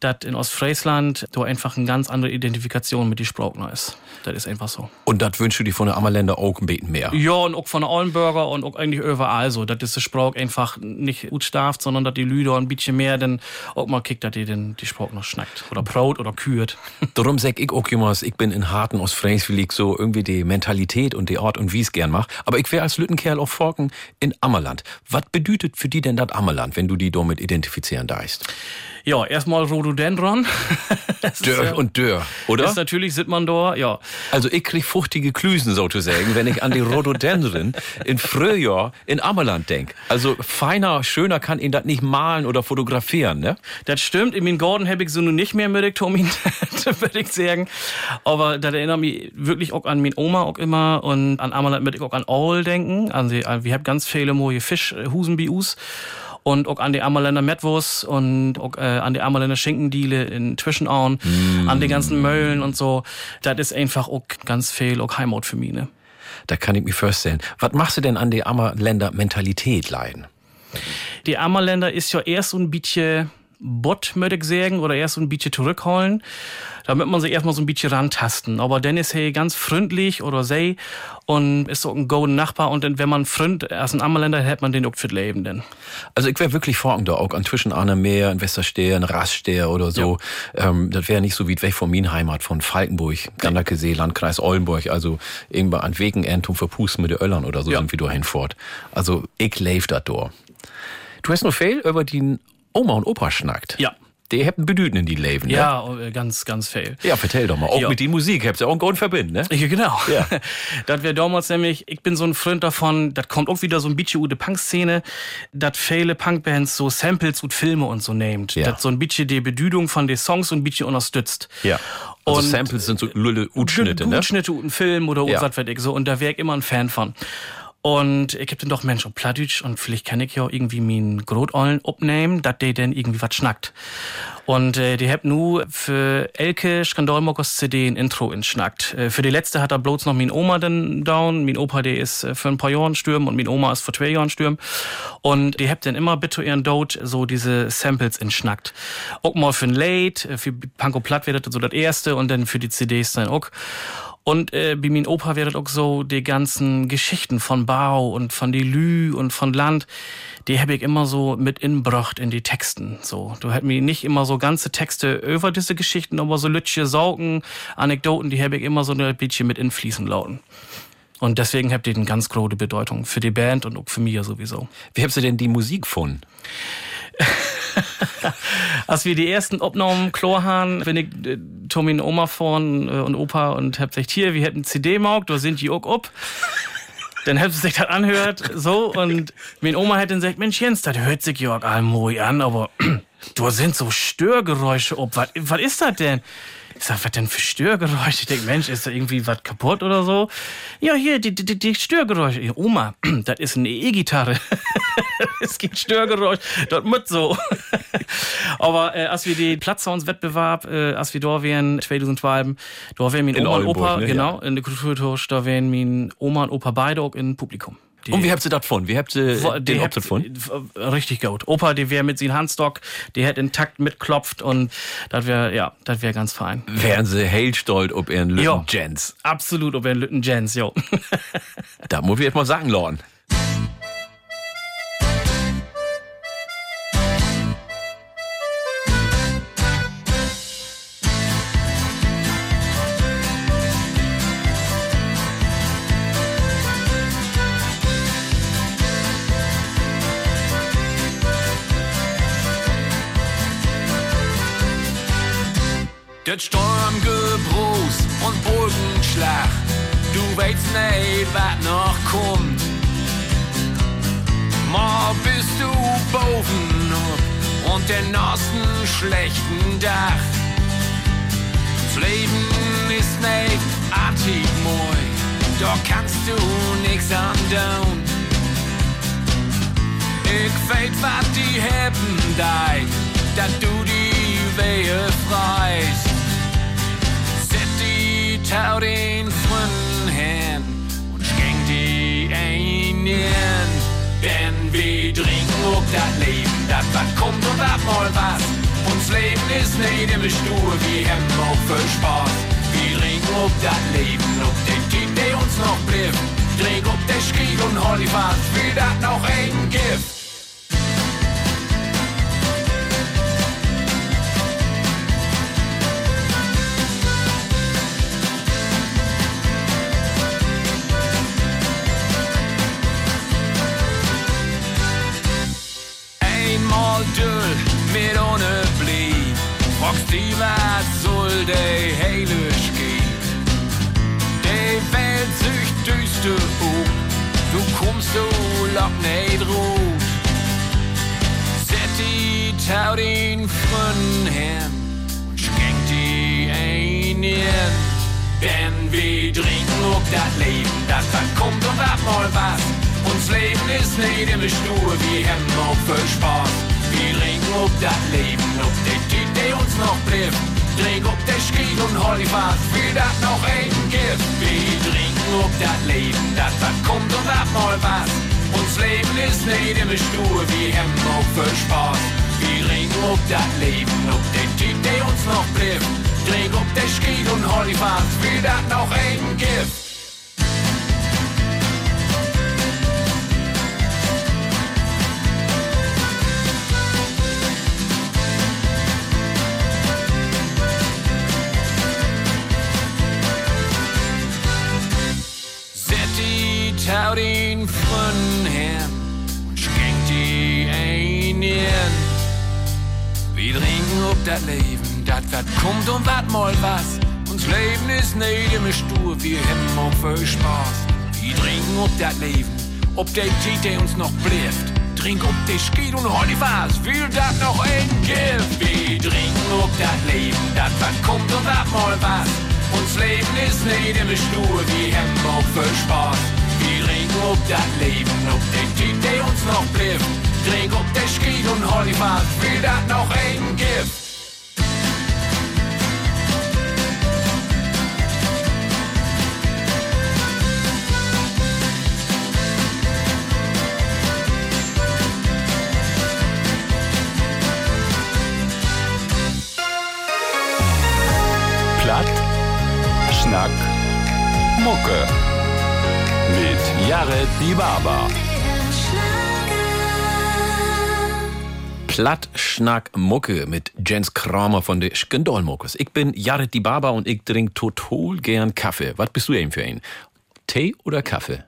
dass in Ostfriesland da einfach eine ganz andere Identifikation mit die Sprache noch ist. Das ist einfach so. Und das wünschst du dir von der Ammerländer auch ein bisschen mehr. Ja, und auch von der Ollenburger und auch eigentlich überall so. Das ist die Sprache einfach nicht gut starft, sondern dass die Lüder ein bisschen mehr dann auch mal kickt, dass die den, die Sprache noch schnackt. Oder braut oder kürt. Darum sag ich auch jemals, ich bin in Harten Fräs, weil ich so irgendwie die Mentalität und die Ort und Wies gern mach. Aber ich wär als Lüttenkerl auf Forken in Ammerland. Was bedeutet für die denn das Ammerland, wenn du die damit identifizieren darfst? Ja, erstmal Rhododendron. Das Dörr ja- und Dörr, oder? Ist natürlich, sieht man da, ja. Also ich krieg fruchtige Klüsen sozusagen, wenn ich an die Rhododendron in Frühjahr in Ammerland denk. Also feiner, schöner kann ihn das nicht malen oder fotografieren, ne? Das stimmt, in meinen Garten habe ich so nun nicht mehr mit Tomin, würde ich sagen. Aber das erinnert mich wirklich auch an meine Oma auch immer und an Ammerland mit ich auch an Aul denken. Die, an, wir haben ganz viele neue Fischhusen bei uns. Und auch an die Ammerländer Metwurst und auch äh, an die Ammerländer Schinkendiele in Zwischenauen, Mm. an die ganzen Möllen und so. Das ist einfach auch ganz viel auch Heimat für mich, ne? Da kann ich mir vorstellen. Was machst du denn an die Ammerländer Mentalität leiden? Die Ammerländer ist ja erst so ein bisschen Bot, möchte ich sagen, oder erst so ein bisschen zurückholen, damit man sich erstmal so ein bisschen rantasten. Aber dann ist er ganz freundlich oder sei und ist so ein golden Nachbar und wenn man Freund als ein Ammerländer hätte man den auch für das Leben denn. Also ich wäre wirklich folgender, auch an zwischen Arne Meer, in Westersteer, in Raststeer oder so. Ähm, das wäre nicht so weit weg von min Heimat, von Falkenburg, Ganderkesee, Landkreis Oldenburg, also irgendwo an Wegenend und verpusten mit den Öllern oder so sind wir dahin fort. Also ich dat door. Du hast noch viel über die Oma und Opa schnackt. Ja. Die hätten Bedüten in die Leben, ne? Ja, äh, ganz, ganz viel. Ja, vertell doch mal. Auch Ja. mit die Musik habt ihr auch einen Grund verbinden, ne? Ja, genau. Ja. das wäre damals nämlich, ich bin so ein Freund davon, das kommt auch wieder so ein bisschen u de Punk-Szene, dass viele Punkbands so Samples und Filme und so nehmt. Ja. Das so ein bisschen die Bedüdung von den Songs so ein bisschen unterstützt. Ja. Also Und- Samples sind so lulle Utschnitte, ne? Utschnitte, und Film oder Ja. ja. was weiß ich so. Und da wäre ich immer ein Fan von. Und ich hab dann doch Mensch, Plattdeutsch und vielleicht kann ich ja irgendwie meinen Grotollen abnehmen, dass der denn irgendwie was schnackt. Und äh, die hab nu für Elke Skandalmokos CD ein Intro entschnackt. Äh, für die letzte hat er bloß noch mein Oma dann down. Mein Opa, der ist äh, für ein paar Jahren stürm und mein Oma ist vor zwei Jahren stürm. Und die habt dann immer bitte ihren Dote so diese Samples entschnackt. Auch mal für ein Late, äh, für Panko Platt wäre das so das erste und dann für die CDs dann auch. Und äh, bei mein Opa wäre auch so die ganzen Geschichten von Bau und von die Lü und von Land, die habe ich immer so mit inbracht in die Texten. So, du hätt mir nicht immer so ganze Texte über diese Geschichten, aber so lütche Saugen, Anekdoten, die habe ich immer so ein bisschen mit infließen lauten. Und deswegen habt ihr eine ganz große Bedeutung für die Band und auch für mich sowieso. Wie habt ihr denn die Musik gefunden? Als wir die ersten Aufnahmen Chlorhahn, bin ich äh, und Oma vorn äh, und Opa und hab gesagt, hier, wir hätten CD mauk, da sind die auch up. Dann habt ihr sich das anhört, so, und mein Oma hat dann gesagt, Mensch Jens, das hört sich auch allmooi an, aber da sind so Störgeräusche ob. Was, was ist das denn? Ich sag, was denn für Störgeräusche? Ich denk, Mensch, ist da irgendwie was kaputt oder so? Ja, hier, die, die, die Störgeräusche. Oma, das ist eine E-Gitarre. es gibt Störgeräusche. Das mit so. Aber äh, als wir den Platzsounds-Wettbewerb, äh, als wir da wären, 2012, da wären mein In Oma und Opa, ne? genau, in der Kulturtausch, da wären mein Oma und Opa beide auch im Publikum. Die- Und wie habt ihr das gefunden? Wie habt ihr den die habt- gefunden? äh, Richtig gut. Opa, die wär mit seinem Handstock, die hätte intakt mitklopft und das wär, ja, das wär ganz fein. Wären sie hellstolz ob ihren Lütten Ja. Jens. Absolut, ob er ein Lütten Jens, jo. Da muss ich jetzt mal sagen, Lorn. Schlechten Dach. Das Leben ist nicht artig moi, da kannst du nix andauern. Ich weet wat die hebben deit, dat du die Wehe freist. Set die Tau den Fründen hin und schenk die ein in. Denn wir trinken ob das Leben, das was kommt und ab mal was. Leben ist nicht immer stur, wir haben auch viel Spaß. Wir trinken ob das Leben, ob der Typ, der uns noch blieb. Trink ob der Krieg und Hollywood, will das noch ein Gift. Der Heilisch geht? Die Welt sich düster um, du kommst so lock nicht ruht. Set die Tau den Fründen hin und schenk die ein in. Denn wir trinken ob das Leben, das was kommt und ab mal was. Uns Leben ist nicht immer stur, wir haben auch viel Spaß. Wir trinken ob das Leben, ob Typ, der uns noch trifft. Trink ob der Skied und hol für das noch ein Gift. Wir trinken ob das Leben, das was kommt und ab mal was. Uns Leben ist nicht immer stur, wir haben auch viel Spaß. Wir trinken ob das Leben, ob der Typ, der uns noch trifft. Trink ob der Skied und hol für das noch ein Gift. Das Leben, das wat kommt und wat mal was. Uns Leben ist nicht immer stur, wir haben auch viel Spaß. Wir trinken ob das Leben, ob der Tiet, der uns noch blifft. Trink ob der Skied und hol die was, will dat noch ein Gift. Wir trinken ob das Leben, das wat kommt und wat mal was. Uns Leben ist nicht immer stur, wir haben auch viel Spaß. Wir trinken ob das Leben, ob der Typ, der uns noch blifft. Trink ob der Skied und hol die was, will dat noch ein Gift. Schnack, Mucke. Mit Jared Bibaba. Platt, Schnack, Mucke mit Jens Kramer von der Skandalmuckes. Ich bin Jared die Baba und ich trink total gern Kaffee. Was bist du eben für ein? Tee oder Kaffee?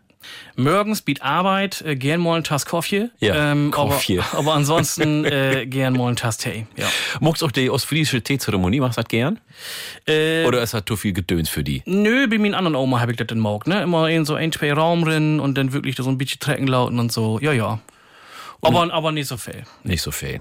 Morgens biet Arbeit, äh, gern mal ein Tass Kaffee. Ja, ähm, Kaffee. Aber, aber ansonsten äh, gern mal ein Tass Tee. Ja. Magst du auch die ostfriesische Teezeremonie? Machst du das gern? Äh, Oder ist das zu viel Gedöns für die? Nö, bei meinen anderen Oma habe ich das in Maug, ne? Immer in so ein, zwei Raum drin und dann wirklich so ein bisschen Trecken lauten und so. Ja, ja. Aber, aber nicht so viel. Nicht so viel.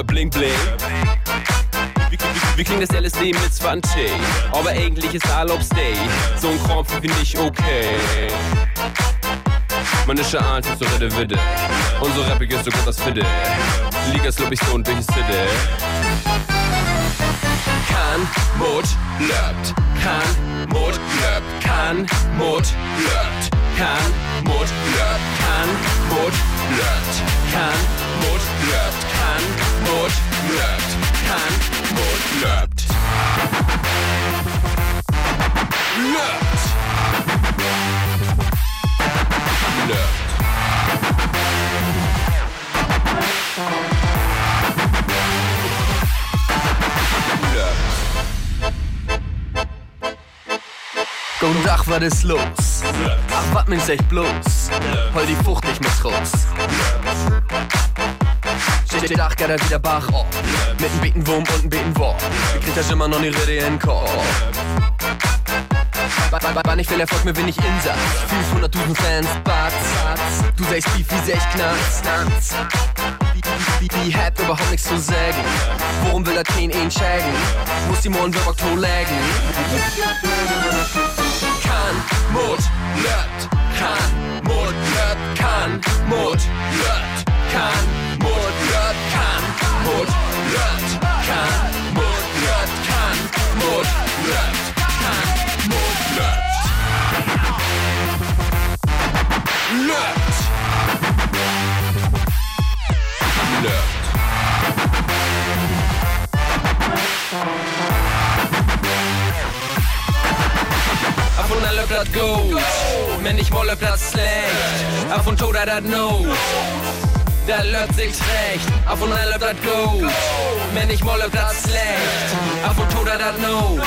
Yeah, bling, bling. Wie, wie, das LSD mit 20? Aber eigentlich ist all auf Stay. So ein Kram finde ich okay. Meine Schalen sind so redde Widde. Und so rappig ist so gut das Fidde. Liga slopp ich so und durch die City. Kann, Mut, löbt. Kann, Mut, löbt. Kann, Mut, löbt. Kann, Mut, löbt. Kann, Mut, löbt. Kann, Mut, löbt. Kann, Mut, löbt. Kann, Mut, löbt. Löbt. Löbt. Guten Tag, was ist los? Ach, was min's echt bloß? Hol die Frucht nicht mehr raus. Dach geht er wieder Bach auf. Mit einem Betenwurm und einem Betenwurm. Wie kriegt das immer noch nicht Rede in den Kopf? Wann ich will Erfolg, mir bin ich Insatz. 500.000 Fans, Batz. Du sagst Beef, wie sech Knacks. Die, hat überhaupt nichts zu sagen. Worum will er kein ihn schägen? Muss die morgen wirklich to lägen? Kann, Mut, löbt. Kann, Mut, löbt. Kann, Mut, löbt. Kann. Mut, Modrat kann, Modrat kann, Modrat kann, Modrat. Löt. Löt. Af und an läuft das gut, wenn ich Molle das schlecht. Af und zu da das Not der läuft sich recht. Auf und alle läuft das gut, wenn nicht mal dat schlecht. Auf und zu dat not,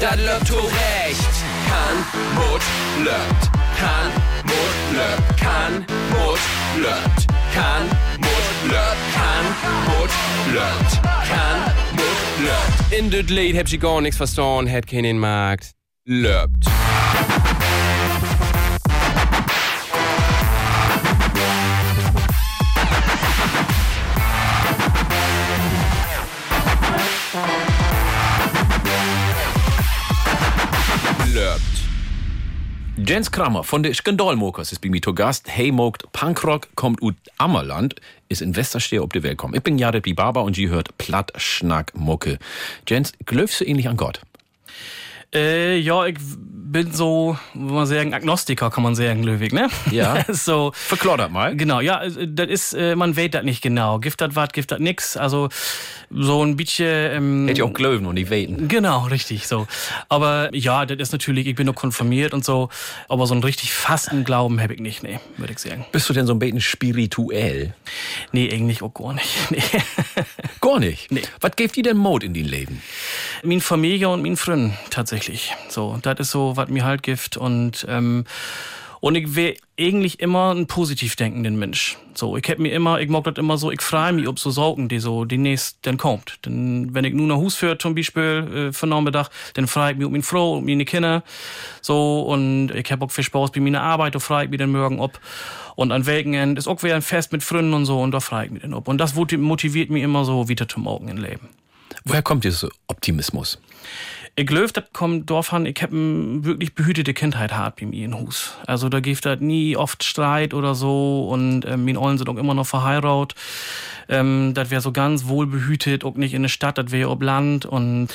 Dat löbt zu recht. Kann, Mut, löbt. Kann, Mut, löbt. Kann, Mut, löbt. Kann, Mut, löbt. Kann, Mut, löbt. Kann, Mut, löbt. In das Lied hab ich gar nichts verstanden, hätt keinen Markt. Löbt. Jens Kramer von der Skandalmokers ist bei mir zu Gast. Hey mogt Punkrock kommt ut Ammerland, ist in Westersteher ob die Welt kommen. Ich bin Jared Bibaba und sie hört Platt Schnack Mucke. Jens, glaubst du ähnlich an Gott? Äh, ja, ich bin so, wie man sagen, Agnostiker, kann man sagen, Löwig, ne? Ja. so. Verklodert mal. Genau, ja, also, das ist, äh, man weiß das nicht genau. Gift das was, gift das nix. Also, so ein bisschen, ähm, Hätte ich auch glauben und nicht weten. Genau, richtig, so. Aber ja, das ist natürlich, ich bin noch konfirmiert und so, aber so einen richtig fasten Glauben habe ich nicht, nee, würde ich sagen. Bist du denn so ein bisschen spirituell? Nee, eigentlich auch gar nicht. Nee. Gar nicht? Nee. Was gibt dir denn Mut in dein Leben? Min Familie und min Freund, tatsächlich. So, das ist so, was mir halt gibt und, ähm, und ich will eigentlich immer ein positiv denkenden Mensch. So, ich hab mir immer, ich mag das immer so, ich freue mich, ob so Sorgen, die so demnächst dann kommt. Denn wenn ich nur nach Hus führt zum Beispiel äh, für Nachmittag, dann freue ich mich um meine Frau, um meine Kinder. So, und ich hab auch viel Spaß bei meiner Arbeit, da freue ich mich dann morgen ob. Und an Wochenende ist auch wieder ein Fest mit Freunden und so, und da freue ich mich dann ob. Und das motiviert mich immer so wieder zum Morgen im Leben. Woher kommt dieser Optimismus? Ich glaube, das kommt davon, ich habe eine wirklich behütete Kindheit hart bei mir in Hus. Also da gibt es nie oft Streit oder so und ähm, meine Ollen sind auch immer noch verheiratet. Ähm, das wäre so ganz wohl behütet, auch nicht in der Stadt, das wäre ob Land und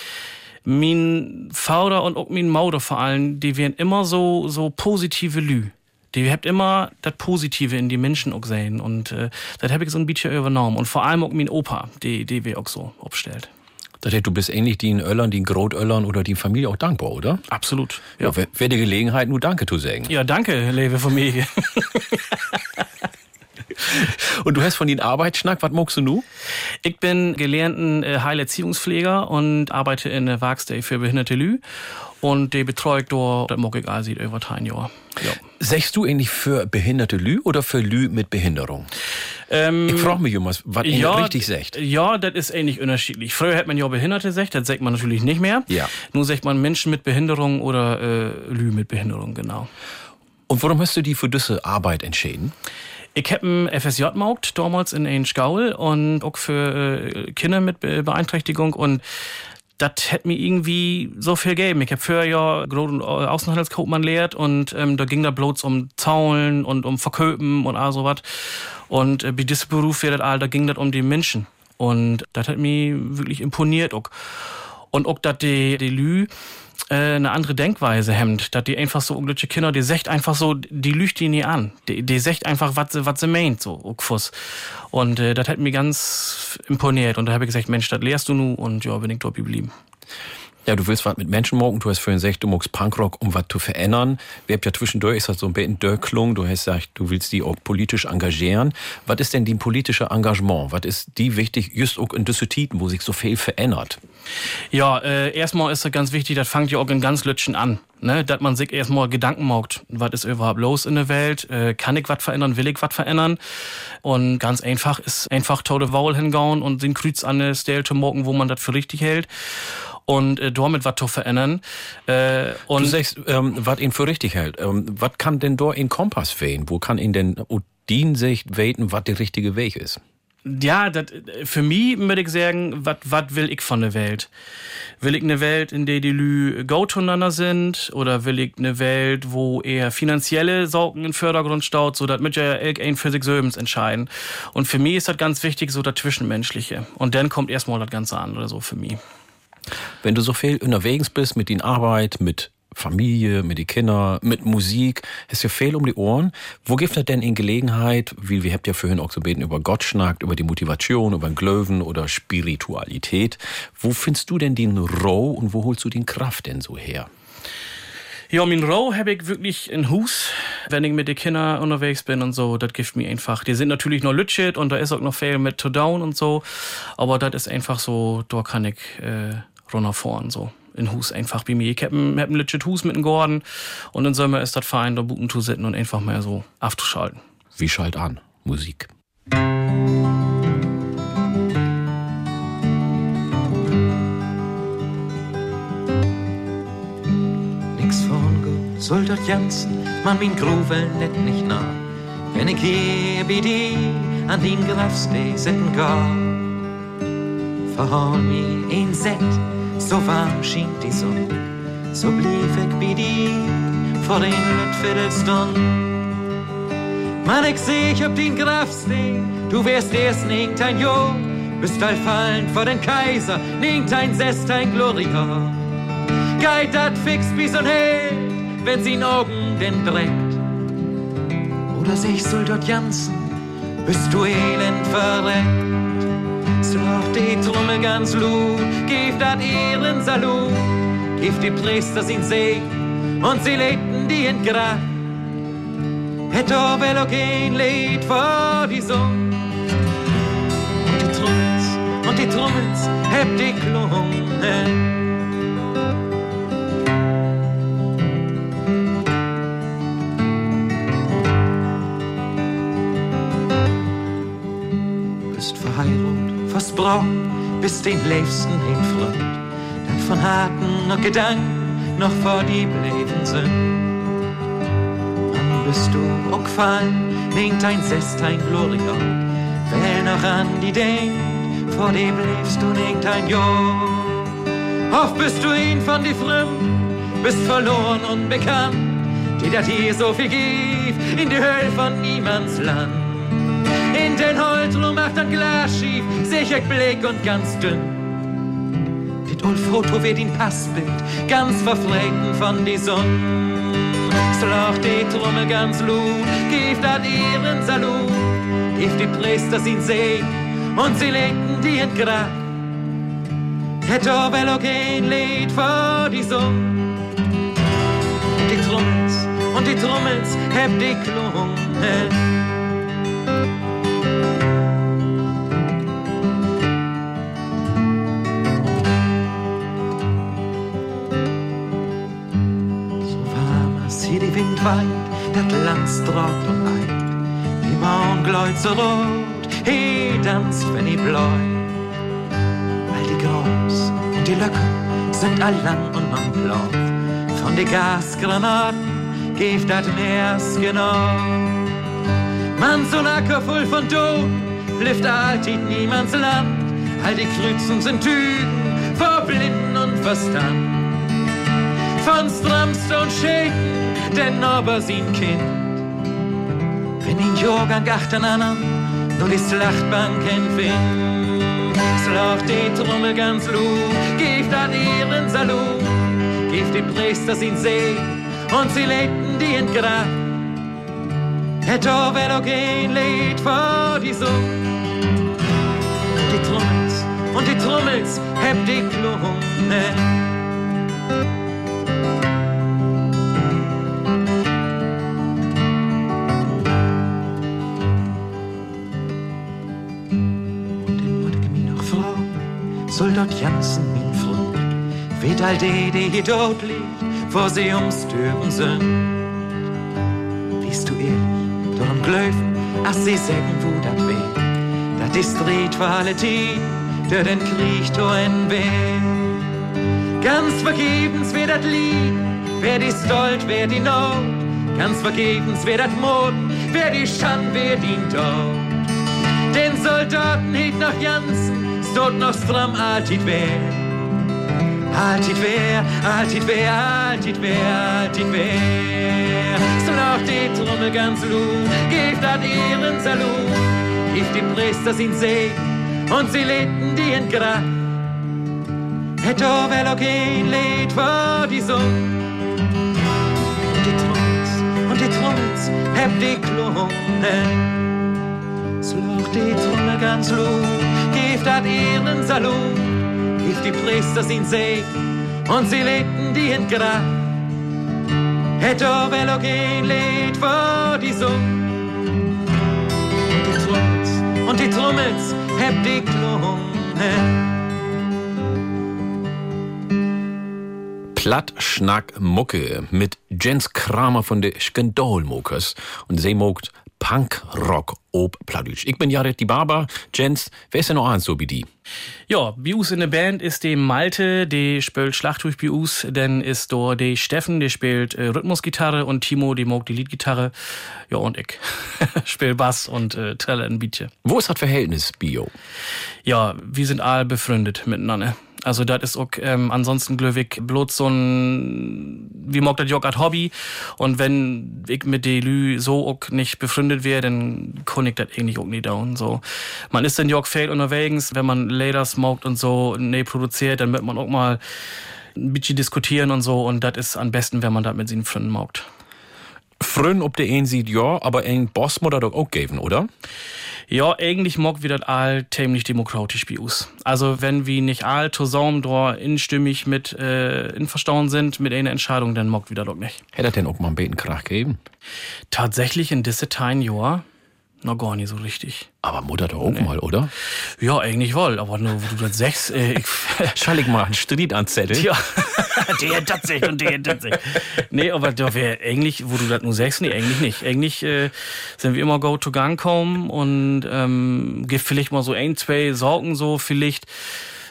mein Vater und auch mein Mauder vor allem, die wären immer so, so positive Lü. Die habt immer das Positive in die Menschen auch gesehen. Und äh, das habe ich so ein bisschen übernommen. Und vor allem auch mein Opa, die, die wir auch so aufstellt. Das heißt, du bist ähnlich den Öllern, den Grotöllern oder die Familie auch dankbar, oder? Absolut. Ja, wer, wer die Gelegenheit, nur Danke zu sagen. Ja, danke, liebe Familie. Und du hast von den Arbeitsschnack, was magst du nu? Ich bin gelernten äh, Heilerziehungspfleger und arbeite in der Werkstatt für behinderte Lü. Und die betreue ich dort, das mag ich also über ein Jahr. Ja. Sagst du eigentlich für behinderte Lü oder für Lü mit Behinderung? Ähm, ich frage mich immer, was ja, richtig sagt. Ja, das ist ähnlich unterschiedlich. Früher hat man ja Behinderte gesagt, das sagt man natürlich nicht mehr. Ja. Nun sagt man Menschen mit Behinderung oder äh, Lü mit Behinderung, genau. Und warum hast du die für diese Arbeit entschieden? Ich habe ein FSJ gemacht, damals in Einschgaul und auch für äh, Kinder mit Be Beeinträchtigung und das hätte mir irgendwie so viel gegeben. Ich habe früher ja und Außenhandelskaufmann lehrt und ähm, da ging da bloß um Zaulen und um Verköpen und all sowas. Und äh, bei diesem Beruf wäre all, da ging das um die Menschen. Und das hat mir wirklich imponiert auch. Und auch, dass die, die Lü eine andere Denkweise hemmt, dass die einfach so unglaubliche Kinder, die secht einfach so, die lügt die nie an. Die, die secht einfach, was sie, was sie meint, so, auch Fuss. Und äh, das hat mir ganz imponiert. Und da habe ich gesagt, Mensch, das lehrst du nu und ja, bin ich dort geblieben. Ja, du willst was mit Menschen morgen, du hast vorhin gesagt, du magst Punkrock, um was zu verändern. Wir habt ja zwischendurch, ist das so ein bisschen Dörklung, du hast gesagt, du willst die auch politisch engagieren. Was ist denn die politische Engagement? Was ist die wichtig, just auch in diese Titen, wo sich so viel verändert? Ja, äh, erstmal ist es ganz wichtig, das fängt ja auch in ganz Lütschen an. Ne, dass man sich erstmal Gedanken macht, was ist überhaupt los in der Welt, äh, kann ich was verändern, will ich was verändern und ganz einfach ist einfach tolle Wahl hingauen und den Kreuz an der Stelle zu morgen, wo man das für richtig hält und äh, damit was zu verändern. Äh, und du sagst, ähm, was ihn für richtig hält. Ähm, was kann denn da in Kompass fehlen? Wo kann ihn denn Odin sich weten, was der richtige Weg ist? Ja, dat, für mich würde ich sagen, was will ich von der Welt? Will ich eine Welt, in der die Lü zueinander sind? Oder will ich eine Welt, wo eher finanzielle Sorgen im Vordergrund staut, so dass mit ja ein für sich selbst entscheiden? Und für mich ist das ganz wichtig, so das Zwischenmenschliche. Und dann kommt erstmal das Ganze an oder so für mich. Wenn du so viel unterwegs bist mit den Arbeit, mit Familie, mit den Kindern, mit Musik, hast ja viel um die Ohren. Wo gibt es denn in Gelegenheit, wie wir habt ja vorhin auch so beten, über Gott schnackt, über die Motivation, über den Glöwen oder Spiritualität. Wo findest du denn den Roh und wo holst du den Kraft denn so her? Ja, mein Roh habe ich wirklich in Hus, wenn ich mit den Kindern unterwegs bin und so, das gibt mir einfach. Die sind natürlich noch lütschet und da ist auch noch viel mit to down und so, aber das ist einfach so, da kann ich äh, runterfahren so in Hus einfach bei mir. Ich hab ein, hab ein legit Hus mit dem Gordon und dann soll man ist das fein, da Buten zu sitzen und einfach mal so aufzuschalten. Wie schalt an? Musik. Nix von gut soll dort janzen, man min Gruvel net nicht nah. Wenn ich hier bei die an den Grafstee sitten gar, verhol mi ein Set, so warm schien die Sonne, so blieb ich bei die vor den Viertelstund. Man, ich seh ich ob den Grafstee, du wärst erst nicht ein Jo, bist allfallend vor den Kaiser, nicht ein Sest, ein Gloria. Geit dat fix bis und hält, wenn sie in Augen denn dreckt. Oder seh ich soll dort janzen, bist du elend verreckt. Slag die Trommel ganz lut, gib dat ihren Salut, gib die Priester sin Segen und sie legten die in Grab. Wel auch ein Lied vor die Sonne. Und die Trommels, und die Trommels, heb die Klungen. Braun, bist den liebsten in Freund, dann von harten noch Gedanken noch vor die Leben sind. Dann bist du auch gefallen, Sest, ein Gloria, wer noch an die denkt, vor dem lebst du nicht ein Jahr. Oft bist du ihn von die Fremden, bist verloren und bekannt, die dat hier so viel gibt, in die Hölle von niemands Land. Den Holzrum macht ein Glas schief, sicher Blick und ganz dünn. Dit old Foto wird ein Passbild, ganz verflecken von die Sonne. Slach die Trommel ganz lut, geeft dat ihren Salut, geeft die Priester sin See und sie legten die in Grab. Wel auch kein Lied vor die Sonne. Die Trommels, und die Trommels, heb die klungen. Wind weint, dat Land straubt und eint. Die Morgen gläut so rot, he tanzt, wenn i bläut. Weil die Groß und die Löcke sind all lang und man blau. Von die Gasgranaten gibt dat Meers genau. Man so nacker voll von Toten, blifft alltid niemands Land. All die Kreuzungen sind Tüten, vor Blinden und Verstand. Von Stramste und Schäden, denn aber sie ein Kind. Wenn ihn Jorgang achten an, nur die Schlachtbank entfind. Slach die Trommel ganz lu, gibt an ihren Salut, gibt die Priester sin See und sie legten die in Grab. Et wenn auch kein Lied vor die Sonne. Die Trommels und die Trommels heb die Klungen. Weet all die, die hier dort liegt, sie ums Türen sind. Bist du ehrlich, darum glöfen, ach sie sagen, wo dat weh. Dat ist dreht für alle die, der den Krieg tun will. Ganz vergebens wird dat Lied, wer die Stolt, wer die Not. Ganz vergebens wird dat Mut, wer die Schand, wer die Tod. Den Soldaten hielt nach Jansen, stod noch stram alltid wer. Alltid wer, alltid wer, alltid wer, alltid wer. So noch die Trommel ganz lu, geeft dat ihren Salut, geeft die Priester sin Segen und sie legten die in Grab. Et o wel auch kein Lied vor die Sonne. Und die Trommels, und die Trommels, heb die Klungen. Sloch die Trommel ganz lu, geeft dat ihren Salut, geeft die Priester sin Segen und sie legten die in Grab. Et o wel auch kein Lied vor die Sonne. Und die Trommels, und die Trommels, heb die Klungen. Platt, Schnack, Mucke mit Jens Kramer von der Skandalmokers und sie mogt Punk, Rock, ob Pladütsch. Ich bin Jared die Barber. Jens, wer ist denn noch an so wie die? Ja, Bius in der Band ist die Malte, die spielt Schlachtruf Bius, dann ist da die Steffen, der spielt äh, Rhythmusgitarre und Timo, die mag die Leadgitarre. Ja, und ich spiel Bass und äh, Trelle ein Bietje. Wo ist das Verhältnis, Bio? Ja, wir sind all befreundet miteinander. Also das ist auch ähm, ansonsten glücklich bloß so ein, wie mag das Jog als Hobby. Und wenn ich mit die Lü so auch nicht befreundet wäre, dann kann ich das eigentlich auch nicht down. So, man ist in Jog fail unterwegs, wenn man Later smoked und so nee produziert, dann wird man auch mal ein bisschen diskutieren und so. Und das ist am besten, wenn man das mit seinen Freunden maugt. Frön ob der einen sieht ja, aber ein Boss muss er doch auch geben, oder? Ja, eigentlich mag wir das all ziemlich demokratisch bei uns. Also wenn wir nicht all zusammen da instimmig mit äh, einverstanden sind mit einer Entscheidung, dann mag wir das doch nicht. Hätte er denn auch mal einen Betenkrach geben? Tatsächlich in diese Teil Jahr noch gar nicht so richtig. Aber Mutter doch auch nee. mal, oder? Ja, eigentlich wohl, aber nur wo du das sechs, äh, ich, Schall ich mal einen Street anzetteln? Ja, der tatsächlich und der tatsächlich. Nee, aber da wäre eigentlich, wo du das nur sechs, nee, eigentlich nicht. Eigentlich äh, sind wir immer go to gang kommen und ähm, gibt vielleicht mal so ein, zwei Sorgen so vielleicht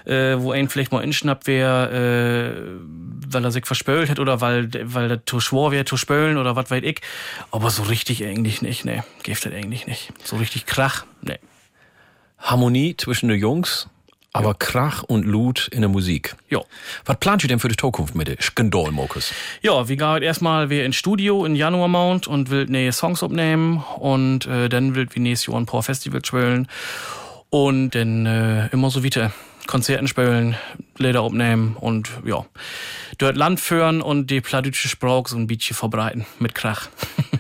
äh, wo ein vielleicht mal inschnappt wäre, äh, weil er sich verspölt hat oder weil, weil der zu schwor wäre zu spölen oder was weiß ich. Aber so richtig eigentlich nicht, ne. Gibt das eigentlich nicht. So richtig Krach, ne. Harmonie zwischen den Jungs, aber ja. Krach und Lut in der Musik. Ja. Was plant ihr denn für die Zukunft mit der Skandalmokes? Ja, wir gehen erstmal wir ins Studio in Januar Mount und will neue Songs aufnehmen und äh, dann will wir nächstes Jahr ein paar Festivals spielen und dann äh, immer so weiter. Konzerten spielen, Lieder aufnehmen und ja, dort Land führen und die plattdeutsche Sprache so ein bisschen verbreiten mit Krach.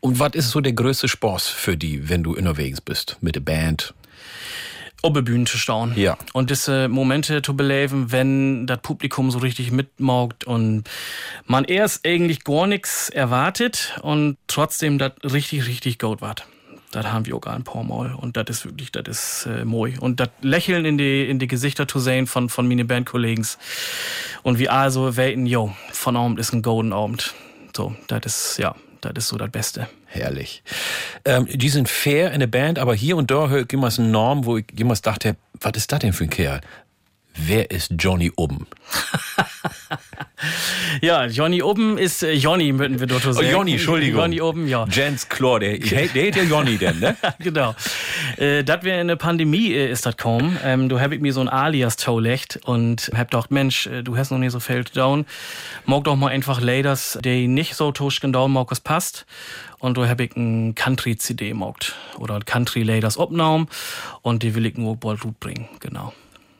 Und was ist so der größte Spaß für die, wenn du unterwegs bist mit der Band? auf der Bühne zu stehen. Ja. Und diese Momente zu beleben, wenn das Publikum so richtig mitmaugt und man erst eigentlich gar nichts erwartet und trotzdem das richtig, richtig gut war. Das haben wir auch ein paar Mal. Und das ist wirklich, das ist äh, moi. Und das Lächeln in die, in die Gesichter zu sehen von, von meinen Bandkollegen. Und wie also weten, jo, von Abend ist ein Golden Abend. So, das ist, ja, das ist so das Beste. Herrlich. Ähm, die sind fair in der Band, aber hier und da höre ich immer eine Norm, wo ich immer dachte, was ist das denn für ein Kerl? Wer ist Johnny Oben? Ja, Johnny Oben ist äh, Johnny, würden wir dort so Oh, sagen. Johnny, Entschuldigung. Johnny Oben, ja. Jens Chlor, der, der, der Johnny denn, ne? genau. Äh, das wäre in der Pandemie äh, ist das kaum. Ähm, du hab ich mir so ein Alias tolecht und hab gedacht, Mensch, äh, du hast noch nicht so viel down. Mag doch mal einfach Laders, die nicht so tusch genau mag, was passt. Und du hab ich ein Country-CD mogt. Oder Country Laders Obnaum. Und die will ich nur bald bringen, genau.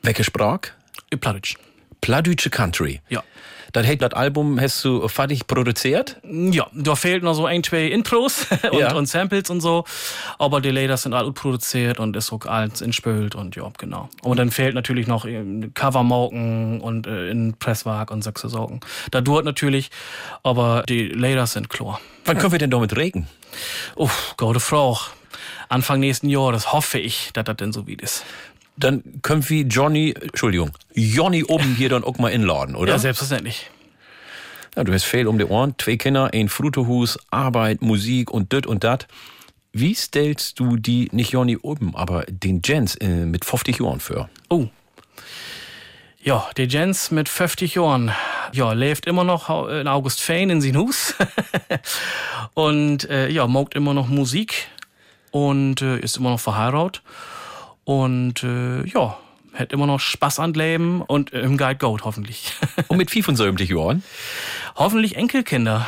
Welche Sprache? Plattdeutsch. Plattdeutsche Country. Ja. Das, hey, das Album hast du fertig produziert? Ja, da fehlt noch so ein, zwei Intros und, Ja. und Samples und so. Aber die Laders sind alle produziert und ist auch alles inspült und ja, genau. Und dann fehlt natürlich noch Covermauken und äh, in Presswerk und sechse Sorgen. Da dauert natürlich, aber die Laders sind klar. Wann können wir denn damit regen? Uff, gute Frau. Anfang nächsten Jahres hoffe ich, dass das denn so weit ist. Dann können wir Johnny, Entschuldigung, Johnny oben hier dann auch mal inladen, oder? Ja, selbstverständlich. Ja, du hast viel um die Ohren, zwei Kinder, ein Frutehus, Arbeit, Musik und dit und dat. Wie stellst du die, nicht Johnny oben, aber den Jens äh, mit 50 Jahren für? Oh. Ja, der Jens mit 50 Jahren, ja, lebt immer noch hau- in August Fein in sein Hus. und äh, ja, mogt immer noch Musik und äh, ist immer noch verheiratet. Und äh, ja, hat immer noch Spaß an Leben und äh, im Guide Goat hoffentlich. und mit 75 Jahren? Hoffentlich Enkelkinder.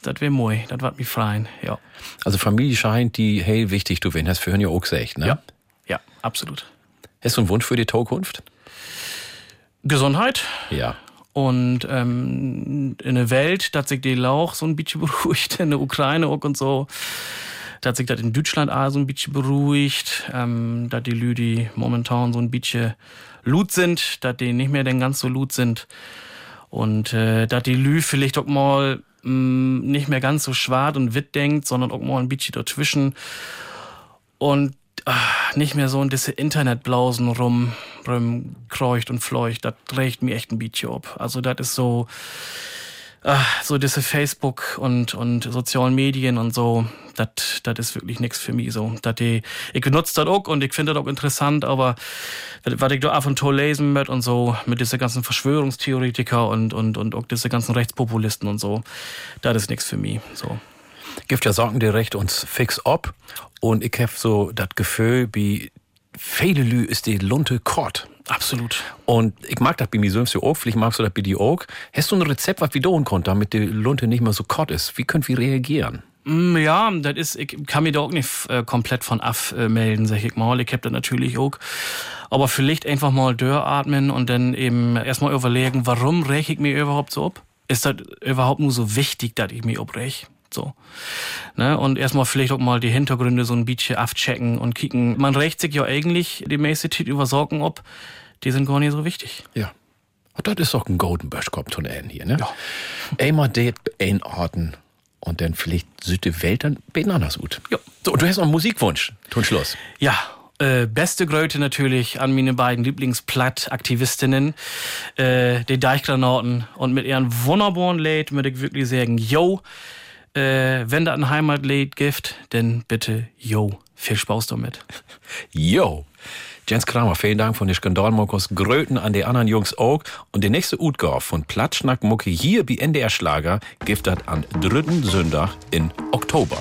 Das wäre moi, das wird mich freuen, ja. Also Familie scheint die hey wichtig zu werden, hast du vorhin ja auch gesagt, ne? Ja, ja, absolut. Hast du einen Wunsch für die Zukunft? Gesundheit. Ja. Und ähm, in der Welt, dass sich die Lauch so ein bisschen beruhigt, in der Ukraine auch und so, dass sich das in Deutschland auch so ein bisschen beruhigt, ähm, dass die Lüdi momentan so ein bisschen lut sind, dass die nicht mehr denn ganz so lut sind und äh, dass die Lü vielleicht auch mal mh, nicht mehr ganz so schwarz und witt denkt, sondern auch mal ein bisschen dazwischen und ah, nicht mehr so in diese Internetblausen rum, rum kreucht und fleucht, das regt mir echt ein bisschen ab. Also das ist so, ah, so diese Facebook und, und sozialen Medien und so, das ist wirklich nichts für mich so. Dat die, ich benutze das auch und ich finde das auch interessant, aber was ich da ab und zu lesen mit und so, mit diese ganzen Verschwörungstheoretiker und, und, und auch diese ganzen Rechtspopulisten und so, das ist nichts für mich. So. Gibt ja Sorgen direkt uns fix ab und ich hab so das Gefühl, wie viele Lü ist die Lunte kort. Absolut. Und ich mag das bei mir selbst auch, vielleicht magst du das bei dir auch. Hast du ein Rezept, was wir tun konnten, damit die Lunte nicht mehr so kort ist? Wie könnt wir reagieren? Mm, Ja, das ist, ich kann mich da auch nicht äh, komplett von abmelden, sag ich mal. Ich hab das natürlich auch. Aber vielleicht einfach mal durchatmen und dann eben erstmal überlegen, warum räche ich mir überhaupt so ab? Ist das überhaupt nur so wichtig, dass ich mich abrech? So. Ne? Und erstmal vielleicht auch mal die Hintergründe so ein bisschen abchecken und kicken. Man rächt sich ja eigentlich die meiste Zeit über Sorgen ab, die sind gar nicht so wichtig. Ja. Und das ist doch ein Golden Böschkopf von N hier, ne? Ja. Einmal det einordnen und dann vielleicht süde Welt dann bin anders gut. Ja. So, und du hast noch einen Musikwunsch. Tun Schluss. Ja, äh, beste Gröte natürlich an meine beiden Lieblingsplatt-Aktivistinnen, äh, die Deichgranaten. Und mit ihren wunderbaren Lied würde ich wirklich sagen, yo, äh, wenn da ein Heimatlied gibt, dann bitte yo. Viel Spaß damit. Yo. Jens Kramer, vielen Dank von der Skandalmokos Gröten an die anderen Jungs auch. Und der nächste Utgabe von Platschnack Mucke hier wie NDR Schlager das an dritten Sonntag in Oktober.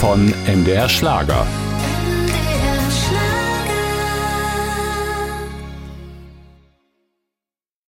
Von MDR Schlager.